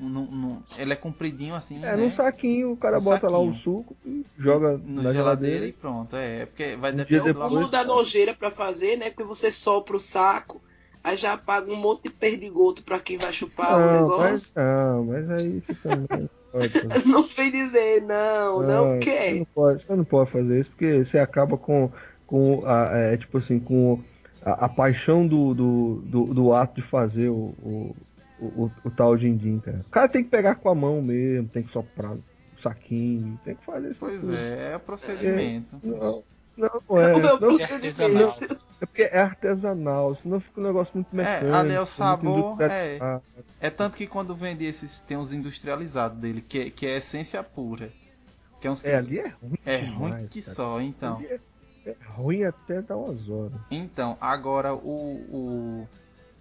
um- num- ele é compridinho assim. É, né? num saquinho, o cara Um bota lá o saquinho. suco e joga No na geladeira geladeira. e pronto. É, é porque vai Um depender do depois- local. Como dá nojeira pra fazer, né? Porque você sopra o saco, aí já paga um monte de perdigoto pra quem vai chupar o Não, negócio. mas, não, mas aí também pode. Não vem dizer, não, não Você quer. não pode, você não pode fazer isso porque você acaba com, com a, é, tipo assim, com a, a paixão do, do, do, do ato de fazer o, o, o, o tal din-din, cara. O cara tem que pegar com a mão mesmo, tem que soprar o saquinho, tem que fazer isso. Pois tudo. é, é o procedimento. Não, não, não é. O meu Não, É procedimento. É porque é artesanal, senão fica um negócio muito mecânico. ali é o sabor, industrializado. É tanto que quando vende esses, tem uns industrializados dele, que, é- que é essência pura. Que é uns É, ali é ruim. é demais, ruim que cara. só, então. É, é ruim até dar umas horas. Então, agora o, o,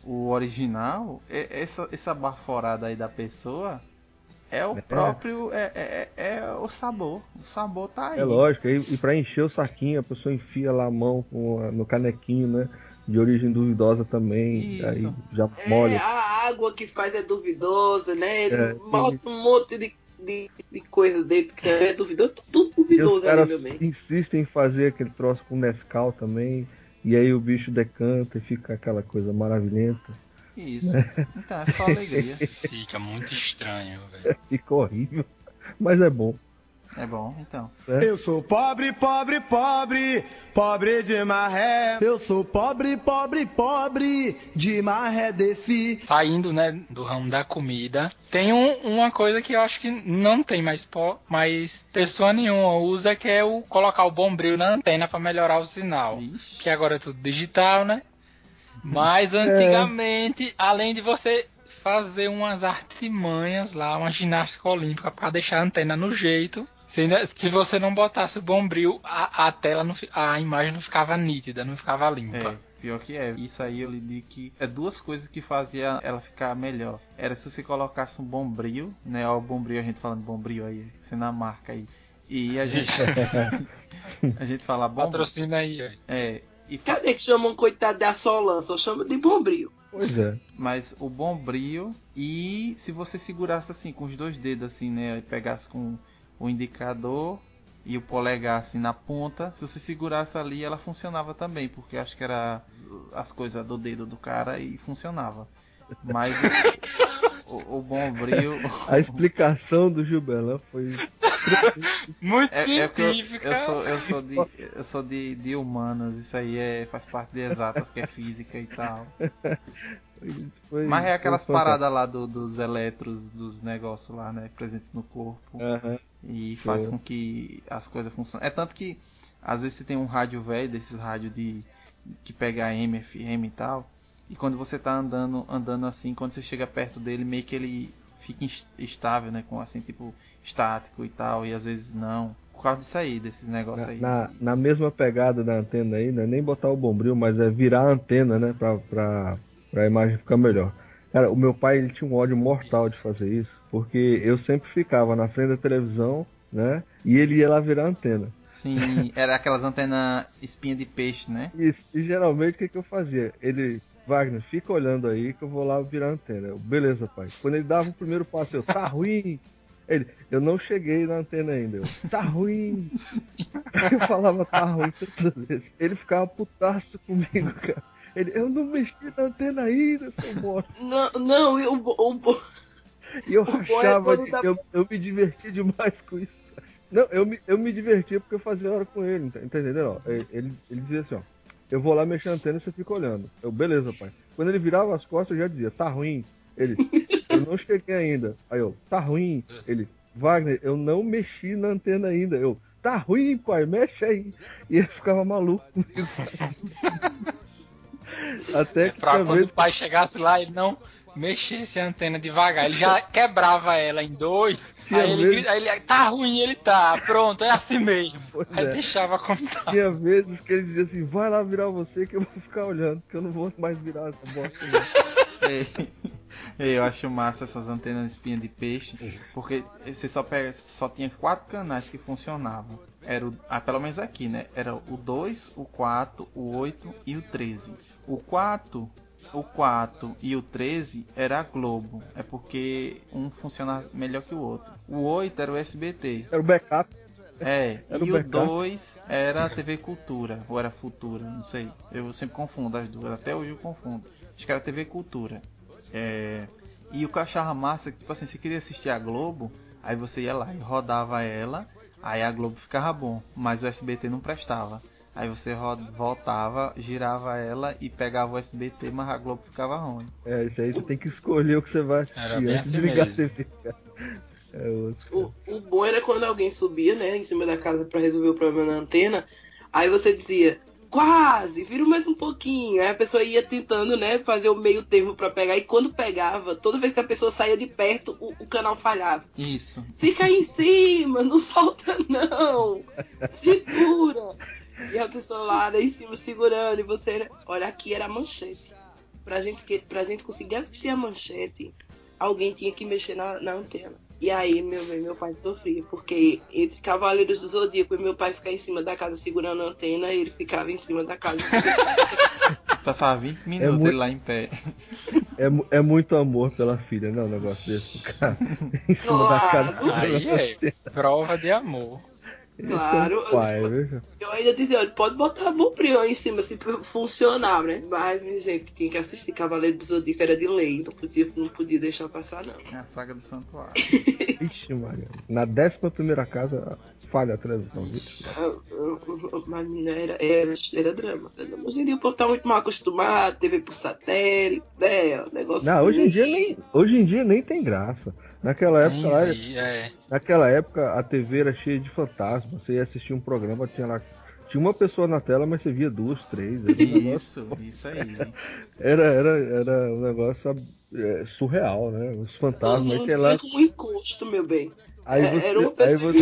o original, é- essa, essa baforada aí da pessoa é o É. próprio. É, é, é- é o sabor. O sabor tá aí. É lógico, e, e pra encher o saquinho, a pessoa enfia lá a mão com a- no canequinho, né? De origem duvidosa também. Isso. Aí já É, molha. a água que faz é duvidosa, né? Ele É, bota um monte de, de, de coisa dentro que é duvidoso. Tudo E os duvidoso ali, caras meu bem. insistem em fazer aquele troço com Nescau também. E aí o bicho decanta e fica aquela coisa maravilhenta. Isso. Então, é só alegria. Fica muito estranho, velho. Fica horrível. Mas é bom. É bom, então. Eu sou pobre, pobre, pobre, pobre de maré. Eu sou pobre, pobre, pobre, de maré defi. Saindo, né, do ramo da comida, tem um- uma coisa que eu acho que não tem mais pó, mas pessoa nenhuma usa, que é o colocar o bombril na antena pra melhorar o sinal. Vixe. Que agora é tudo digital, né? Mas antigamente, além de você fazer umas artimanhas lá, uma ginástica olímpica pra deixar a antena no jeito, se, ainda- se você não botasse o bombril, a, a tela, não, a imagem não ficava nítida, não ficava limpa. É, pior que é. Isso aí eu lhe digo que é duas coisas que fazia ela ficar melhor. Era se você colocasse um bombril, né? Ó, o bombril, a gente falando bombril aí, sendo a marca aí. E a gente. a gente fala bombril. Patrocina aí, ó. É. E Cadê que chamam coitado de assolã? Só chama de bombril. Pois é. Mas o bombril e se você segurasse assim com os dois dedos assim, né, e pegasse com o indicador e o polegar assim na ponta, se você segurasse ali ela funcionava também, porque acho que era as coisas do dedo do cara e funcionava. Mas o, o, o bombril A explicação do Gilberlan foi. Muito é, é porque eu, científica. eu sou eu sou de eu sou de, de humanas, isso aí é faz parte de exatas que é física e tal. foi Mas é aquelas paradas lá do- dos elétrons, dos negócios lá, né? Presentes no corpo. E faz É. com que as coisas funcionem. É tanto que, às vezes, você tem um rádio velho, desses rádios de, que pega AM, FM e tal. E quando você tá andando, andando assim, quando você chega perto dele, meio que ele fica estável, né? Com assim, tipo, estático e tal. E às vezes não. Por causa disso aí, desses negócios aí. Na, na mesma pegada da antena aí, não é nem botar o bombril, mas é virar a antena, né? Pra, pra, pra imagem ficar melhor. Cara, o meu pai ele tinha um ódio mortal de fazer isso, porque eu sempre ficava na frente da televisão, né? E ele ia lá virar a antena. Sim, era aquelas antenas espinha de peixe, né? Isso. E geralmente o que, que eu fazia? Ele, Wagner, fica olhando aí que eu vou lá virar a antena. Eu, beleza, pai. Quando ele dava o primeiro passo, eu, tá ruim. Ele, eu não cheguei na antena ainda. Eu, tá ruim. Eu falava, tá ruim todas as vezes. Ele ficava putaço comigo, cara. Ele, eu não mexi na antena ainda, seu bosta. Não, não, e o, bo- o, bo- E eu O é achava quando que dá- eu, eu me diverti demais com isso. Não, eu me, eu me divertia porque eu fazia hora com ele, tá entendendo? Ó, Ele, ele, ele dizia assim, ó. Eu vou lá mexer a antena e você fica olhando. Eu, beleza, pai. Quando ele virava as costas, eu já dizia, tá ruim. Ele, eu não cheguei ainda. Aí eu, tá ruim. Ele, Wagner, eu não mexi na antena ainda. Eu, tá ruim, pai, mexe aí. E ele ficava maluco comigo. Até que É Pra quando vez o pai chegasse lá e não mexesse a antena devagar, ele já quebrava ela em dois. Aí ele, vezes- grita- aí ele, tá ruim, ele tá, pronto, é assim mesmo. Pois Aí é. deixava contar. Tinha vezes que ele dizia assim, vai lá virar você que eu vou ficar olhando, que eu não vou mais virar essa bosta. Ei, ei, eu acho massa essas antenas espinha de peixe, porque você só pega, só tinha quatro canais que funcionavam. Era o, ah, pelo menos aqui, né? Era o 2, o 4, o 8 e o 13. O 4, o 4 e o 13 era a Globo. É porque um funcionava melhor que o outro. O 8 era o SBT. Era o backup. É, Era e o o backup. 2 era a TV Cultura, ou era Futura, não sei. Eu sempre confundo as duas, até hoje eu confundo. Acho que era TV Cultura. É, e o que eu achava massa, que, tipo assim, você queria assistir a Globo, aí você ia lá e rodava ela, aí a Globo ficava bom, mas o SBT não prestava. Aí você voltava, girava ela e pegava o SBT, mas a Globo ficava ruim. É, isso aí você tem que escolher o que você vai assistir Era bem antes de assim ligar a mesmo. TV. cara. É outro. o, o bom era quando alguém subia, né, em cima da casa pra resolver o problema na antena. Aí você dizia, quase, vira mais um pouquinho. Aí a pessoa ia tentando, né, fazer o meio termo pra pegar. E quando pegava, toda vez que a pessoa saía de perto, o, o canal falhava. Isso. Fica aí em cima, não solta não. Segura. E a pessoa lá, lá em cima segurando. E você, olha, aqui era a manchete. Pra gente, que- pra gente conseguir assistir a manchete, alguém tinha que mexer na, na antena. E aí, meu bem, meu pai sofria, porque entre Cavaleiros do Zodíaco e meu pai ficar em cima da casa segurando a antena, ele ficava em cima da casa segurando. Passava 20 minutos muito- ele lá em pé. É, é muito amor pela filha, né? Um negócio desse. Cara, em cima da Claro. casa. Aí é prova de amor. Claro, é um pai, viu? Eu ainda dizia, olha, pode botar a Bombrião em cima se funcionar, né? Mas, gente, tinha que assistir Cavaleiro do Zodíaco, era de lei. Não podia, não podia deixar passar, não. É a saga do santuário. Ixi, Maria. Na décima primeira casa, falha a televisão, viu? Ah, ah, Mas era, era, era drama. Hoje em dia o povo tá muito mal acostumado, TV por satélite, né? O negócio. Não, hoje em dia nem, hoje em dia nem tem graça. Naquela época, lá, é. naquela época a TV era cheia de fantasmas. Você ia assistir um programa, tinha lá tinha uma pessoa na tela, mas você via duas, três. Era um negócio, Isso, isso aí. era, era, era um negócio é, surreal, né? Os Todo fantasmas mundo aí tinha lá. como encosto, meu bem. Aí É, você, era uma aí você,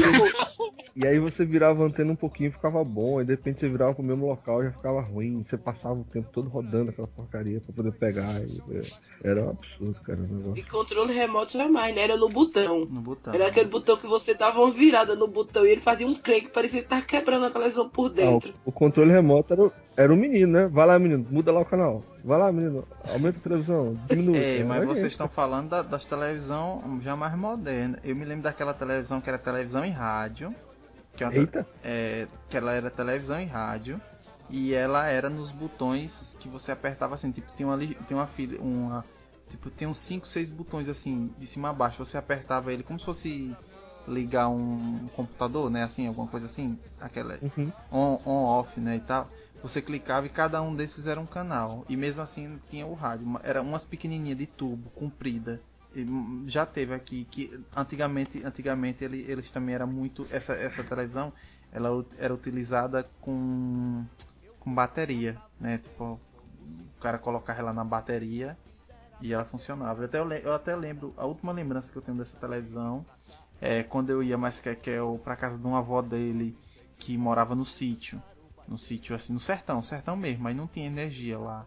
e aí você virava a antena um pouquinho ficava bom, aí de repente você virava pro mesmo local já ficava ruim. Você passava o tempo todo rodando aquela porcaria pra poder pegar. e, é, era um absurdo, cara. O negócio. E controle remoto jamais, né? Era no botão. No botão. Era aquele botão que você dava uma virada no botão e ele fazia um creme que parecia que tava quebrando a televisão por Ah, dentro. o, o controle remoto era, era o menino, né? Vai lá, menino, muda lá o canal. Vai lá, menino, aumenta a televisão, diminui. É, mas vocês estão falando da- das televisão já mais modernas. Eu me lembro daquela televisão que era televisão e rádio. Que, te- Eita, é, que ela era televisão e rádio. E ela era nos botões que você apertava assim, tipo, tem uma, tem uma fila, uma. Tipo, tem uns 5, 6 botões assim, de cima a baixo. Você apertava ele como se fosse ligar um computador, né? Assim, alguma coisa assim. Aquela uhum. on, on off, né, e tal. Você clicava e cada um desses era um canal. E mesmo assim tinha o rádio. Era umas pequenininhas de tubo, comprida. E, hum, já teve aqui que antigamente, antigamente ele- eles também era muito essa essa televisão, ela era utilizada com com bateria, né? Tipo, o cara colocava ela na bateria e ela funcionava. Eu até, eu até lembro, a última lembrança que eu tenho dessa televisão é quando eu ia mais que, que eu pra casa de uma avó dele que morava no sítio. No sítio assim, no sertão, sertão mesmo, aí não tinha energia lá.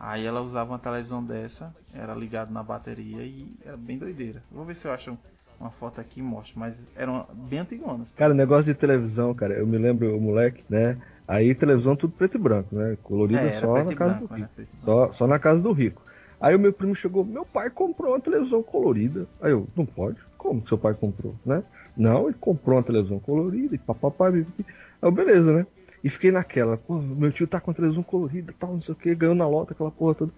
Aí ela usava uma televisão dessa, era ligado na bateria e era bem doideira. Vou ver se eu acho uma foto aqui e mostro, mas eram bem antigonas. Cara, negócio de televisão, cara, eu me lembro, o moleque, né? Aí televisão tudo preto e branco, né? Colorida É, só na casa branco, do era rico. Só, só na casa do rico. Aí o meu primo chegou, meu pai comprou uma televisão colorida. Aí eu, não pode? Como que seu pai comprou, né? Não, ele comprou uma televisão colorida e papapá. Aí eu, beleza, né? E fiquei naquela, pô, meu tio tá com a televisão colorida tal, não sei o que, ganhou na lota, aquela porra toda.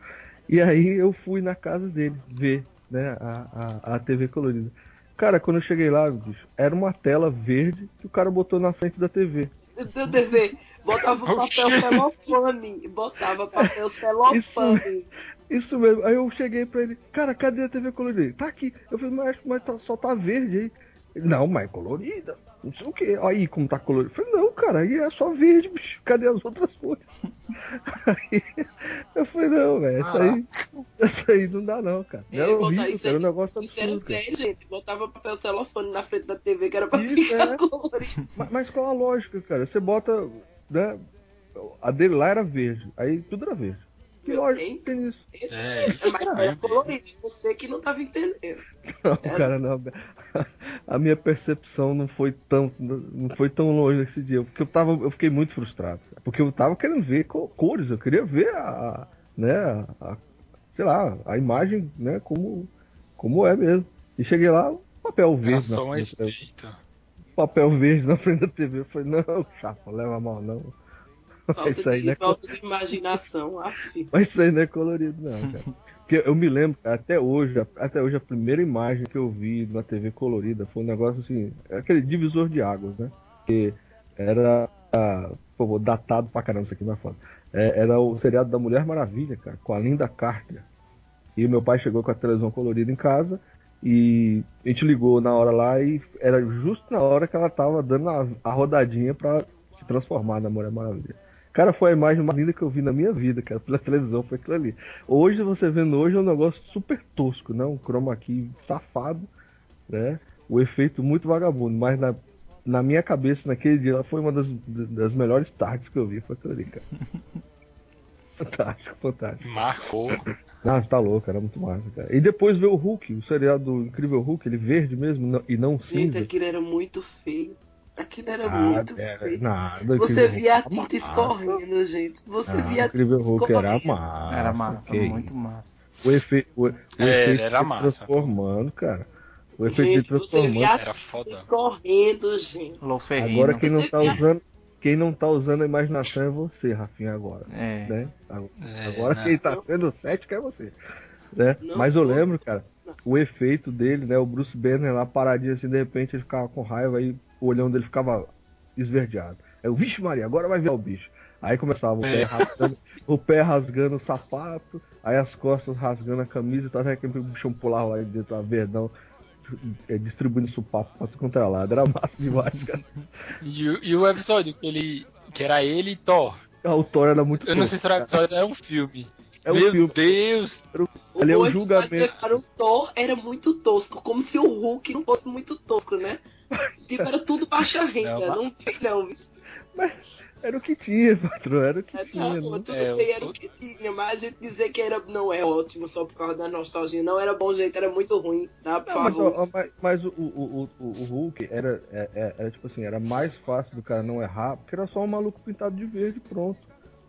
E aí eu fui na casa dele ver, né, a, a, a TV colorida. Cara, quando eu cheguei lá, bicho, era uma tela verde que o cara botou na frente da TV. Do TV. Botava o papel celofane. Botava papel celofane. Isso mesmo. Aí eu cheguei pra ele, cara, cadê a TV colorida? Tá aqui. Eu falei, mas, mas tá- só tá verde aí. Ele, não, mas é colorida. Não sei o que. Aí como tá colorido. Eu falei, não, cara, aí é só verde, bicho. Cadê as outras cores? Aí eu falei, não, velho, essa aí. Essa aí não dá não, cara. É, Era botar horrível, isso. Era um negócio Isso era absurdo. velho, gente. Botava papel celofane na frente da TV que era pra Isso, ficar é. colorido. Mas, mas qual a lógica, cara? Você bota. Né, a dele lá era verde. Aí tudo era verde. Que Meu lógica bem. que tem isso? É, Mas era colorido. Você que não tava entendendo. Não, É. cara, não. A minha percepção não foi tão, não foi tão longe nesse dia, porque eu tava, eu fiquei muito frustrado, porque eu tava querendo ver co- cores, eu queria ver a, né, a, sei lá, a imagem, né, como, como é mesmo. E cheguei lá, papel verde, só na frente, papel verde na frente da TV. Eu falei, não, chapa, leva mal não. Falta, Isso aí, de, né? falta de imaginação. Aff. Mas isso aí não é colorido, não, cara. Porque eu me lembro, até hoje, até hoje, a primeira imagem que eu vi na TV colorida foi um negócio assim, é aquele divisor de águas, né? Que era, ah, por favor, datado pra caramba isso aqui na foto. É, era o seriado da Mulher Maravilha, cara, com a Linda Carter. E meu pai chegou com a televisão colorida em casa e a gente ligou na hora lá e era justo na hora que ela tava dando a, a rodadinha pra se transformar na Mulher Maravilha. Cara, foi a imagem mais linda que eu vi na minha vida, cara, pela televisão, foi aquilo ali. Hoje, você vendo hoje, é um negócio super tosco, né? Um chroma key safado, né? O efeito muito vagabundo, mas na, na minha cabeça, naquele dia, ela foi uma das, das melhores tardes que eu vi, foi aquilo ali, cara. fantástico, fantástico. Marcou. Nossa, tá louco, era muito massa, cara. E depois ver o Hulk, o seriado do Incrível Hulk, ele verde mesmo não- e não Gente, cinza. aquilo era muito feio. Aquilo era Ah, muito era- feio. nada, Você via a tinta massa. escorrendo, gente. Você Ah, via a tinta Incrível Hulk era escorrendo. massa. Era massa, que muito massa. O, efe... o, o É, efeito era massa, transformando, cara. O efeito Gente, de você transformante. via Era foda. escorrendo, gente. Loferrino. Agora quem não tá via- usando. Quem não tá usando a imaginação é você, Rafinha, agora. É. Né? Agora É, quem tá sendo cético é você. Né? Não, Mas eu lembro, cara, o efeito dele, né? O Bruce Banner lá paradinho assim, de repente ele ficava com raiva aí o olhão dele ficava esverdeado. Aí eu, vixe Maria, agora vai ver o bicho. Aí começava o pé É. rasgando, o pé rasgando o sapato, aí as costas rasgando a camisa e tal, até que o bichão pulava lá de dentro, a verdão, é, distribuindo supapo pra se contra lado. Era massa demais, cara. E, o- e o episódio que ele. que era ele e Thor. Ah, O Thor era muito Eu não sei se era episódio, era um filme. É um Meu filme. Deus! Ele é o julgamento. o Thor era muito tosco, como se o Hulk não fosse muito tosco, né? Tipo, era tudo baixa renda, É uma- não tem não, isso. Era o que tinha, patrão, era o que É, tinha. não, né? tudo É, bem, o- era o que tinha, mas a gente dizer que era, não é ótimo só por causa da nostalgia, não era bom jeito, era muito ruim, tá? Por Não, mas, favor. mas, mas o, o, o, o, o Hulk era, é- é- era tipo assim, era mais fácil do cara não errar, porque era só um maluco pintado de verde e pronto.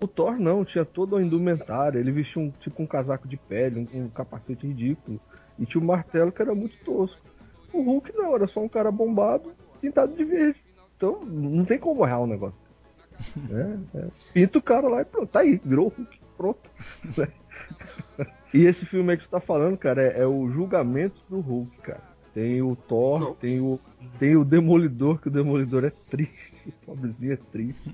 O Thor não, tinha toda a indumentária, ele vestia um tipo um casaco de pele, um, um capacete ridículo, e tinha um martelo que era muito tosco. O Hulk não, era só um cara bombado, pintado de verde. Então não tem como errar o negócio. É, é. Pinta o cara lá e pronto, tá aí, virou o Hulk, pronto. E esse filme aí que você tá falando, cara, é, é o julgamento do Hulk, cara. Tem o Thor, Nossa. tem o, tem o Demolidor, que o Demolidor é triste. O pobrezinho é triste.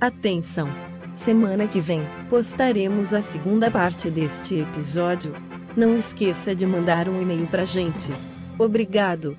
Atenção! Semana que vem postaremos a segunda parte deste episódio. Não esqueça de mandar um e-mail pra gente. Obrigado!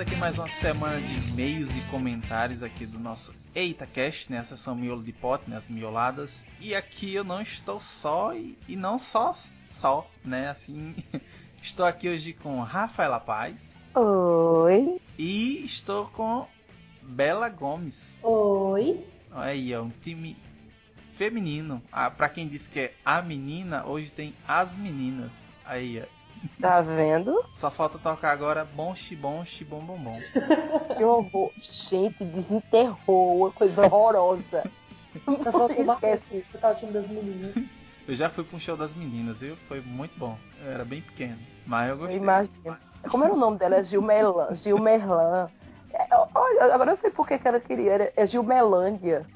Aqui mais uma semana de e-mails e comentários aqui do nosso EitaCast, né? A sessão miolo de pote, né? As mioladas. E aqui eu não estou só e, e não só só, né? Assim, estou aqui hoje com Rafaela Paz Oi. e estou com Bela Gomes. Oi. Olha aí, é um time feminino. Ah, para quem disse que é a menina, hoje tem as meninas. Aí, ó. Tá vendo? Só falta tocar agora bom xibom xibom bom bom. Que horror. Gente, desenterrou. Uma coisa horrorosa. Tá faltando. Esquece. Você tá o time das meninas. Eu já fui pra um show das meninas, viu? Foi muito bom. Eu era bem pequeno, mas eu Eu gostei. imagino. Como era o nome dela? É Gilmerlan. Gilmerlan. É, olha, agora eu sei por que que ela queria. Era, é Gilmelândia.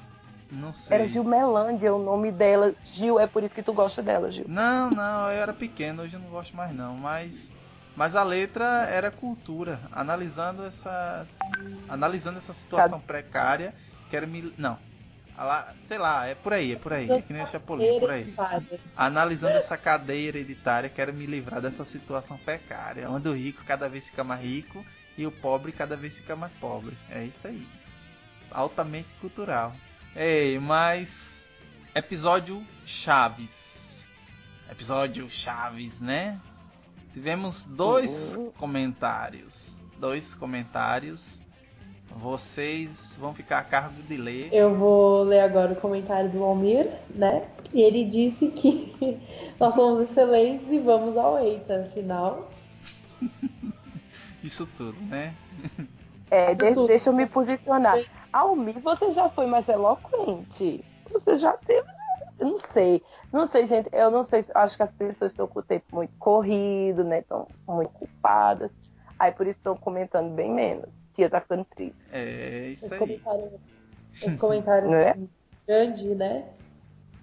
Não sei. Era Gilmelândia o nome dela. Gil, é por isso que tu gosta dela, Gil. Não, não, eu era pequeno, hoje eu não gosto mais não, mas mas a letra era cultura, analisando essas analisando essa situação precária, quero me não. lá- Sei lá, é por aí, é por aí, é que nem o Chapolin, por aí. Analisando essa cadeia hereditária, quero me livrar dessa situação precária, onde o rico cada vez fica mais rico e o pobre cada vez fica mais pobre. É isso aí. Altamente cultural. Ei, mas episódio Chaves. Episódio Chaves, né? Tivemos dois comentários. Dois comentários. Vocês vão ficar a cargo de ler. Eu vou ler agora o comentário do Almir, né? E ele disse que nós somos excelentes e vamos ao Eita, afinal. Isso tudo, né? É, de- Tudo. deixa eu me posicionar. Almir, você já foi mais eloquente. Você já teve. Eu não sei. Não sei, gente. Eu não sei. Acho que as pessoas estão com o tempo muito corrido, né? Estão muito ocupadas. Aí por isso estão comentando bem menos. Tia tá ficando triste. É isso Esse aí. comentário, esse comentário Né? grande, né?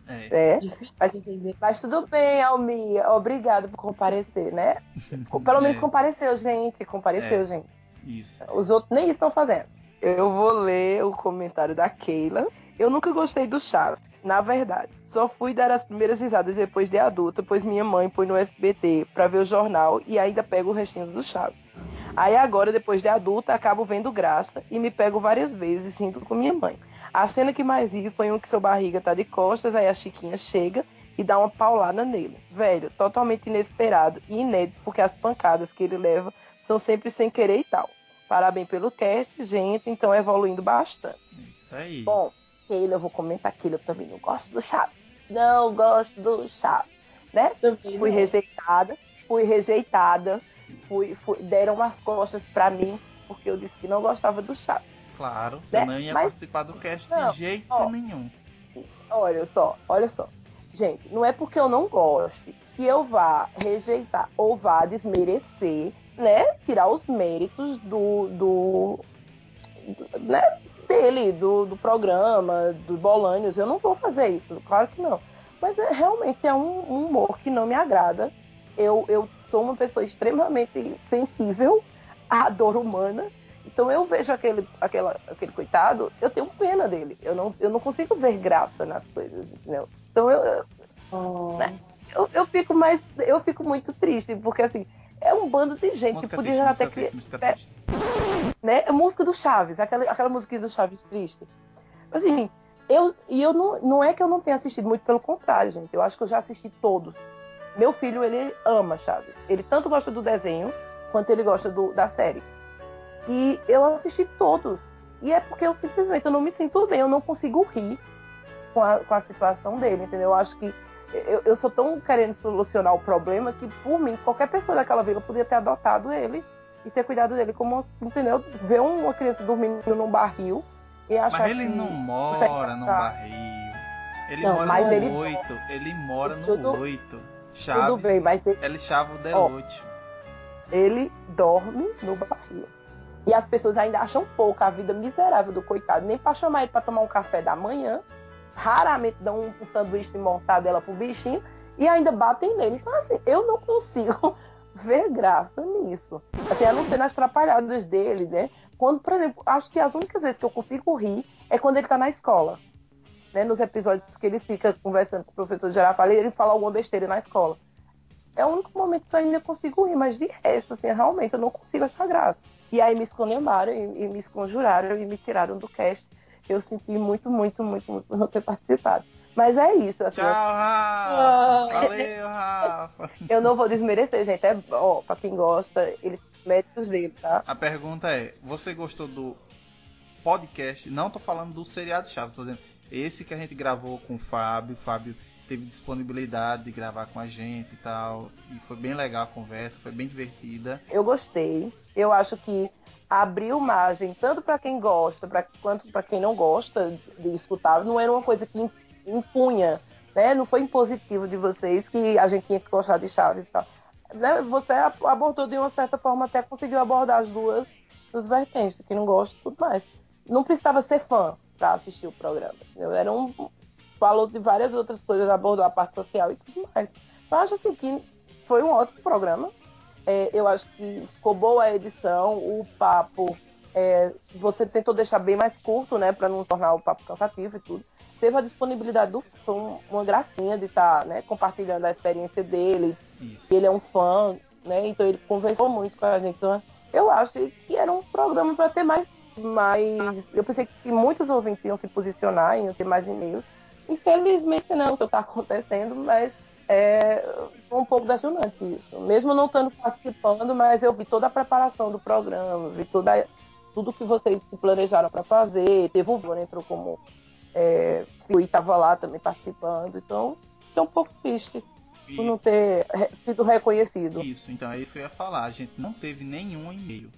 É. É. Difícil Mas- de entender. Mas tudo bem, Almir. Obrigado por comparecer, né? Pelo menos É. compareceu, gente. Compareceu, É. gente. Isso. Os outros nem isso estão fazendo. Eu vou ler o comentário da Keila. Eu nunca gostei do Chaves, na verdade. Só fui dar as primeiras risadas depois de adulta, pois minha mãe põe no SBT pra ver o jornal e ainda pego o restinho do Chaves. Aí agora, depois de adulta, acabo vendo graça e me pego várias vezes rindo com minha mãe. A cena que mais ri foi um que seu barriga tá de costas, aí a Chiquinha chega e dá uma paulada nele. Velho, totalmente inesperado e inédito, porque as pancadas que ele leva são sempre sem querer e tal. Parabéns pelo cast, gente, então evoluindo bastante. Isso aí. Bom, Keila, eu vou comentar aquilo, eu também não gosto do Chaves. Não gosto do Chaves, né? Também Fui não. rejeitada, fui rejeitada, fui, fui- deram umas costas pra mim, porque eu disse que não gostava do Chaves. Claro, você Né? não ia Mas- participar do cast Não, de jeito ó. nenhum. Olha só, olha só. Gente, não é porque eu não goste que eu vá rejeitar ou vá desmerecer, né? Tirar os méritos do. do, do- né? Dele, do, do programa, do Bolânios. Eu não vou fazer isso, claro que não. Mas é, realmente é um, um humor que não me agrada. Eu, eu sou uma pessoa extremamente sensível à dor humana. Então eu vejo aquele, aquela, aquele coitado, eu tenho pena dele. Eu não, eu não consigo ver graça nas coisas, entendeu? Então eu, eu, Oh. né? eu, eu fico mais. Eu fico muito triste, porque assim, é um bando de gente Música que podia triste, já ter criado. é, né? A música do Chaves, aquela, aquela musiquinha do Chaves triste. Assim, eu, e eu não, não é que eu não tenha assistido, muito pelo contrário, gente. Eu acho que eu já assisti todos. Meu filho, ele ama Chaves. Ele tanto gosta do desenho, quanto ele gosta do, da série. E eu assisti todos. E é porque eu simplesmente eu não me sinto bem, eu não consigo rir com a, com a situação dele, entendeu? Eu acho que eu, eu sou tão querendo solucionar o problema que, por mim, qualquer pessoa daquela vila podia ter adotado ele e ter cuidado dele como, entendeu? Ver uma criança dormindo num barril e achar Mas ele que não mora num barril. Ele Não, mora no ele- 8. Ele mora no Tudo- 8. Chaves. Tudo bem, mas ele, chava o Ó. Delote. ele dorme no barril. E as pessoas ainda acham pouco a vida miserável do coitado. Nem pra chamar ele pra tomar um café da manhã. Raramente dão um, sanduíche de mortadela pro bichinho. E ainda batem nele. Então, assim, eu não consigo ver graça nisso. Assim, a não ser nas atrapalhadas dele, né? Quando, por exemplo, acho que as únicas vezes que eu consigo rir é quando ele tá na escola. Né? Nos episódios que ele fica conversando com o professor Girafales, ele fala alguma besteira na escola. É o único momento que eu ainda consigo rir, mas de resto, assim, realmente eu não consigo achar graça. E aí me escolhembaram e, e me esconjuraram e me tiraram do cast. Eu senti muito, muito, muito, muito por não ter participado. Mas é isso. Assim, Tchau, Ah. Rafa. Valeu, Rafa. eu não vou desmerecer, gente. É, ó, pra quem gosta, eles méritos dele, tá? A pergunta é: você gostou do podcast? Não tô falando do seriado Chaves, tô dizendo esse que a gente gravou com o Fábio. O Fábio teve disponibilidade de gravar com a gente e tal. E foi bem legal a conversa, foi bem divertida. Eu gostei. Eu acho que abriu margem tanto para quem gosta pra, quanto para quem não gosta de escutar. Não era uma coisa que im- impunha, né? Não foi impositivo de vocês que a gente tinha que gostar de Chaves e tal. Né? Você abordou de uma certa forma, até conseguiu abordar as duas, duas vertentes, quem não gosta e tudo mais. Não precisava ser fã para assistir o programa. entendeu? Era um, falou de várias outras coisas, abordou a parte social e tudo mais. Eu acho assim que foi um ótimo programa. É, eu acho que ficou boa a edição, o papo. é, você tentou deixar bem mais curto, né, para não tornar o papo cansativo e tudo. Teve a disponibilidade do um- uma gracinha de estar, né, compartilhando a experiência dele. Isso. Ele é um fã, né, então ele conversou muito com a gente. Então, eu acho que era um programa para ter mais, mais. Eu pensei que muitos ouvintes iam se posicionar, iam ter mais e-mails. Infelizmente não, isso está acontecendo, mas é foi um pouco decepcionante isso. Mesmo não estando participando, mas eu vi toda a preparação do programa, vi toda, tudo que vocês planejaram para fazer. Teve o Vônia entrou como. É, o estava lá também participando, então fiquei um pouco triste por não ter sido reconhecido. Isso, então é isso que eu ia falar. A gente não teve nenhum e-mail.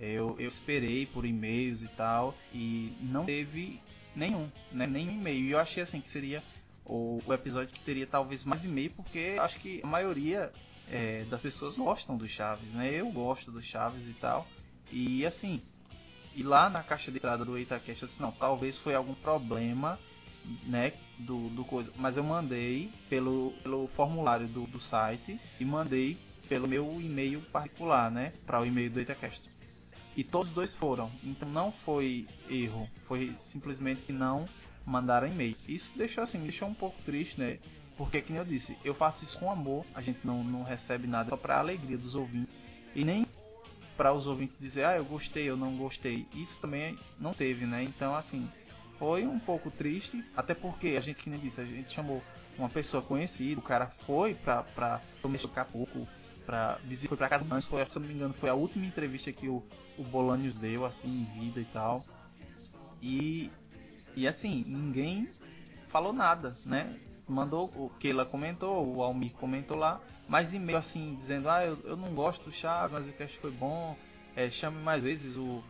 Eu, eu esperei por e-mails e tal, e não teve nenhum, né? Nenhum e-mail. E eu achei assim que seria o, o episódio que teria talvez mais e-mail, porque acho que a maioria é, das pessoas gostam do Chaves, né? Eu gosto do Chaves e tal. E assim, e lá na caixa de entrada do Itacast eu disse, não, talvez foi algum problema, né, do, do coisa. Mas eu mandei pelo, pelo formulário do, do site e mandei pelo meu e-mail particular, né, para o e-mail do Itacast. E todos os dois foram. Então não foi erro, foi simplesmente que não mandaram e-mails. Isso deixou assim, deixou um pouco triste, né? Porque, como eu disse, eu faço isso com amor, a gente não, não recebe nada só para alegria dos ouvintes. E nem para os ouvintes dizer, ah, eu gostei, eu não gostei. Isso também não teve, né? Então, assim, foi um pouco triste, até porque a gente, que nem disse, a gente chamou uma pessoa conhecida, o cara foi pra, pra, com Acapulco, pra visita, foi pra casa do foi, se eu não me engano, foi a última entrevista que o, o Bolanios deu, assim, em vida e tal. E, e assim, ninguém falou nada, né? Mandou, o Keila comentou, o Almir comentou lá, mas e-mail assim, dizendo, ah, eu, eu não gosto do Chaves, mas o cast foi bom, é, chame mais vezes o,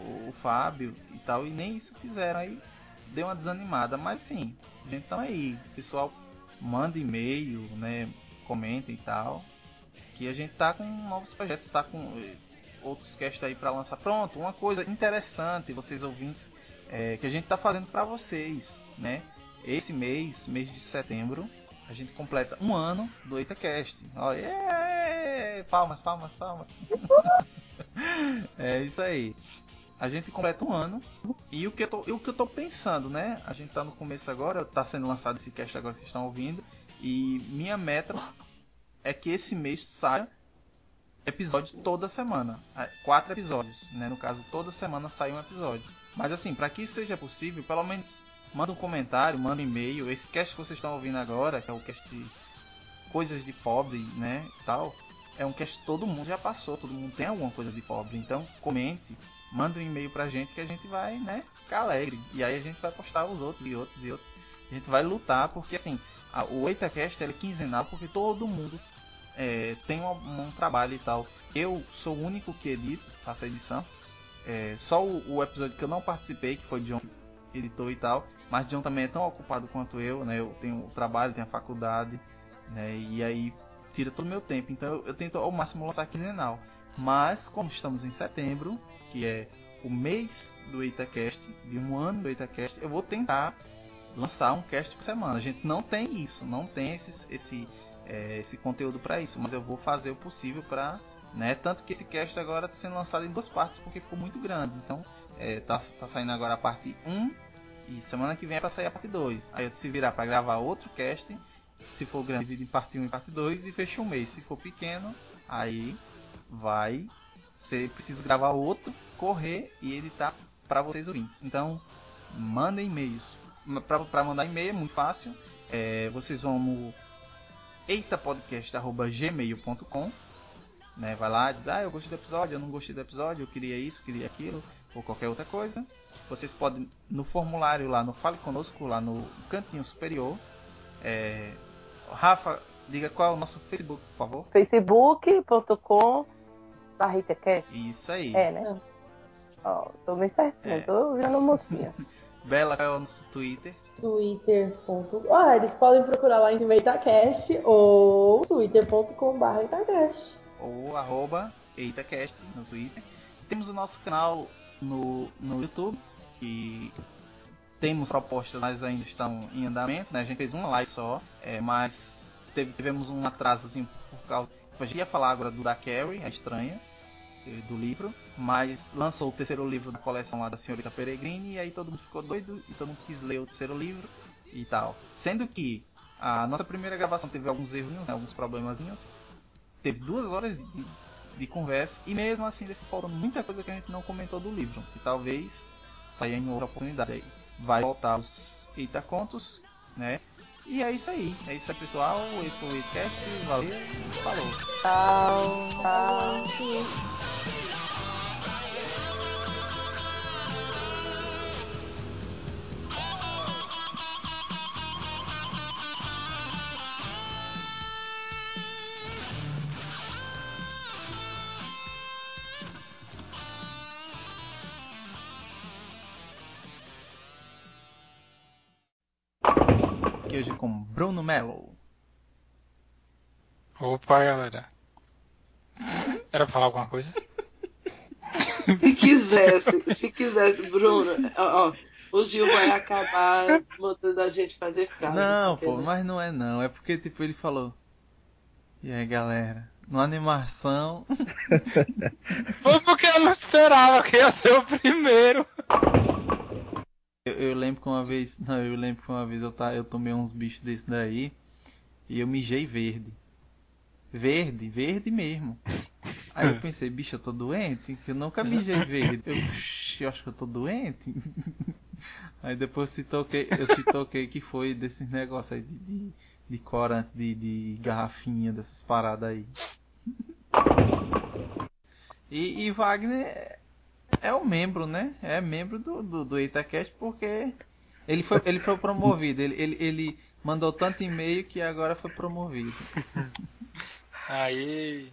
o, o, Fábio e tal, e nem isso fizeram, aí deu uma desanimada, mas sim, gente tá aí, pessoal manda e-mail, né, comenta e tal, que a gente tá com novos projetos, tá com eh, outros casts aí para lançar. Pronto, uma coisa interessante, vocês ouvintes, é, que a gente tá fazendo para vocês, né? Esse mês, mês de setembro, a gente completa um ano do EitaCast. É, palmas, palmas, palmas. é isso aí. A gente completa um ano. E o que, eu tô, o que eu tô pensando, né? A gente tá no começo agora, tá sendo lançado esse cast agora que vocês estão ouvindo. E minha meta é que esse mês saia episódio toda semana. É, quatro episódios, né? No caso, toda semana sai um episódio. Mas assim, para que isso seja possível, pelo menos manda um comentário, manda um e-mail. Esse cast que vocês estão ouvindo agora, que é o cast de coisas de pobre, né, tal, é um cast que todo mundo já passou, todo mundo tem alguma coisa de pobre. Então, comente, manda um e-mail pra gente que a gente vai, né, ficar alegre. E aí a gente vai postar os outros e outros e outros. A gente vai lutar, porque assim, a, o EitaCast é quinzenal, porque todo mundo é, tem um, um, trabalho e tal. Eu sou o único que edito, faço a edição. É, só o, o, episódio que eu não participei, que foi John editor e tal, mas John também é tão ocupado quanto eu, né? Eu tenho o trabalho, tenho a faculdade, né? E aí tira todo o meu tempo. Então eu, eu tento ao máximo lançar quinzenal. Mas como estamos em setembro, que é o mês do EitaCast, de um ano do EitaCast, eu vou tentar lançar um cast por semana. A gente não tem isso, não tem esse, esse, é, esse conteúdo para isso, mas eu vou fazer o possível para, né? Tanto que esse cast agora está sendo lançado em duas partes porque ficou muito grande. Então, é, tá, tá saindo agora a parte 1 e semana que vem é para sair a parte 2. Aí eu se virar para gravar outro cast, se for grande, divide em parte 1 e parte 2 e fecha um mês. Se for pequeno, aí vai ser preciso gravar outro, correr e editar para vocês ouvintes. Então, mandem e-mails. Para mandar e-mail é muito fácil. É, vocês vão no eitapodcast.gmail.com né? Vai lá e diz, ah, eu gostei do episódio, eu não gostei do episódio, eu queria isso, queria aquilo, ou qualquer outra coisa. Vocês podem, no formulário lá, no Fale Conosco, lá no cantinho superior. É... Rafa, diga qual é o nosso Facebook, por favor. facebook.com Isso aí. É, né? Ó, tô bem certinho, é. tô virando mocinha. Bela, qual é o nosso Twitter? twitter.com. Ah, eles podem procurar lá em cima Itacast ou twitter.com.br Itacast. Ou arroba Itacast no Twitter. Temos o nosso canal no, no YouTube e temos propostas, mas ainda estão em andamento. Né? A gente fez uma live só, é, mas teve, tivemos um atrasozinho por causa. A gente ia falar agora do da Carrie, a estranha, do livro, mas lançou o terceiro livro da coleção lá da Senhorita Peregrine e aí todo mundo ficou doido e todo mundo quis ler o terceiro livro e tal. Sendo que a nossa primeira gravação teve alguns erros, né, alguns problemazinhos, teve duas horas de, de conversa e mesmo assim falta muita coisa que a gente não comentou do livro, que talvez saia em outra oportunidade aí. Vai voltar os Eita Contos, né? E é isso aí. É isso aí, pessoal. Esse foi o Eatcast. Valeu. Falou. Tchau. Tchau. Com Bruno Melo. Opa, galera. Era pra falar alguma coisa? Se quisesse, se quisesse, Bruno, ó, ó, o Gil vai acabar mandando a gente fazer frase. Não, pô, né? mas não é não. É porque, tipo, ele falou. E aí, galera? Numa animação. Foi porque eu não esperava que ia ser o primeiro. Eu, eu, lembro que uma vez. Não, eu lembro que uma vez eu, tá, eu tomei uns bichos desse daí e eu mijei verde. Verde, verde mesmo. Aí eu pensei, bicho, eu tô doente? Eu nunca mijei verde. Eu, eu acho que eu tô doente. Aí depois eu se toquei, eu se toquei que foi desses negócios aí de, de de corante, de, de garrafinha, dessas paradas aí. E, e Wagner é o membro, né? É membro do, do, do Itacast porque ele foi, ele foi promovido. Ele, ele, ele mandou tanto e-mail que agora foi promovido. Aí.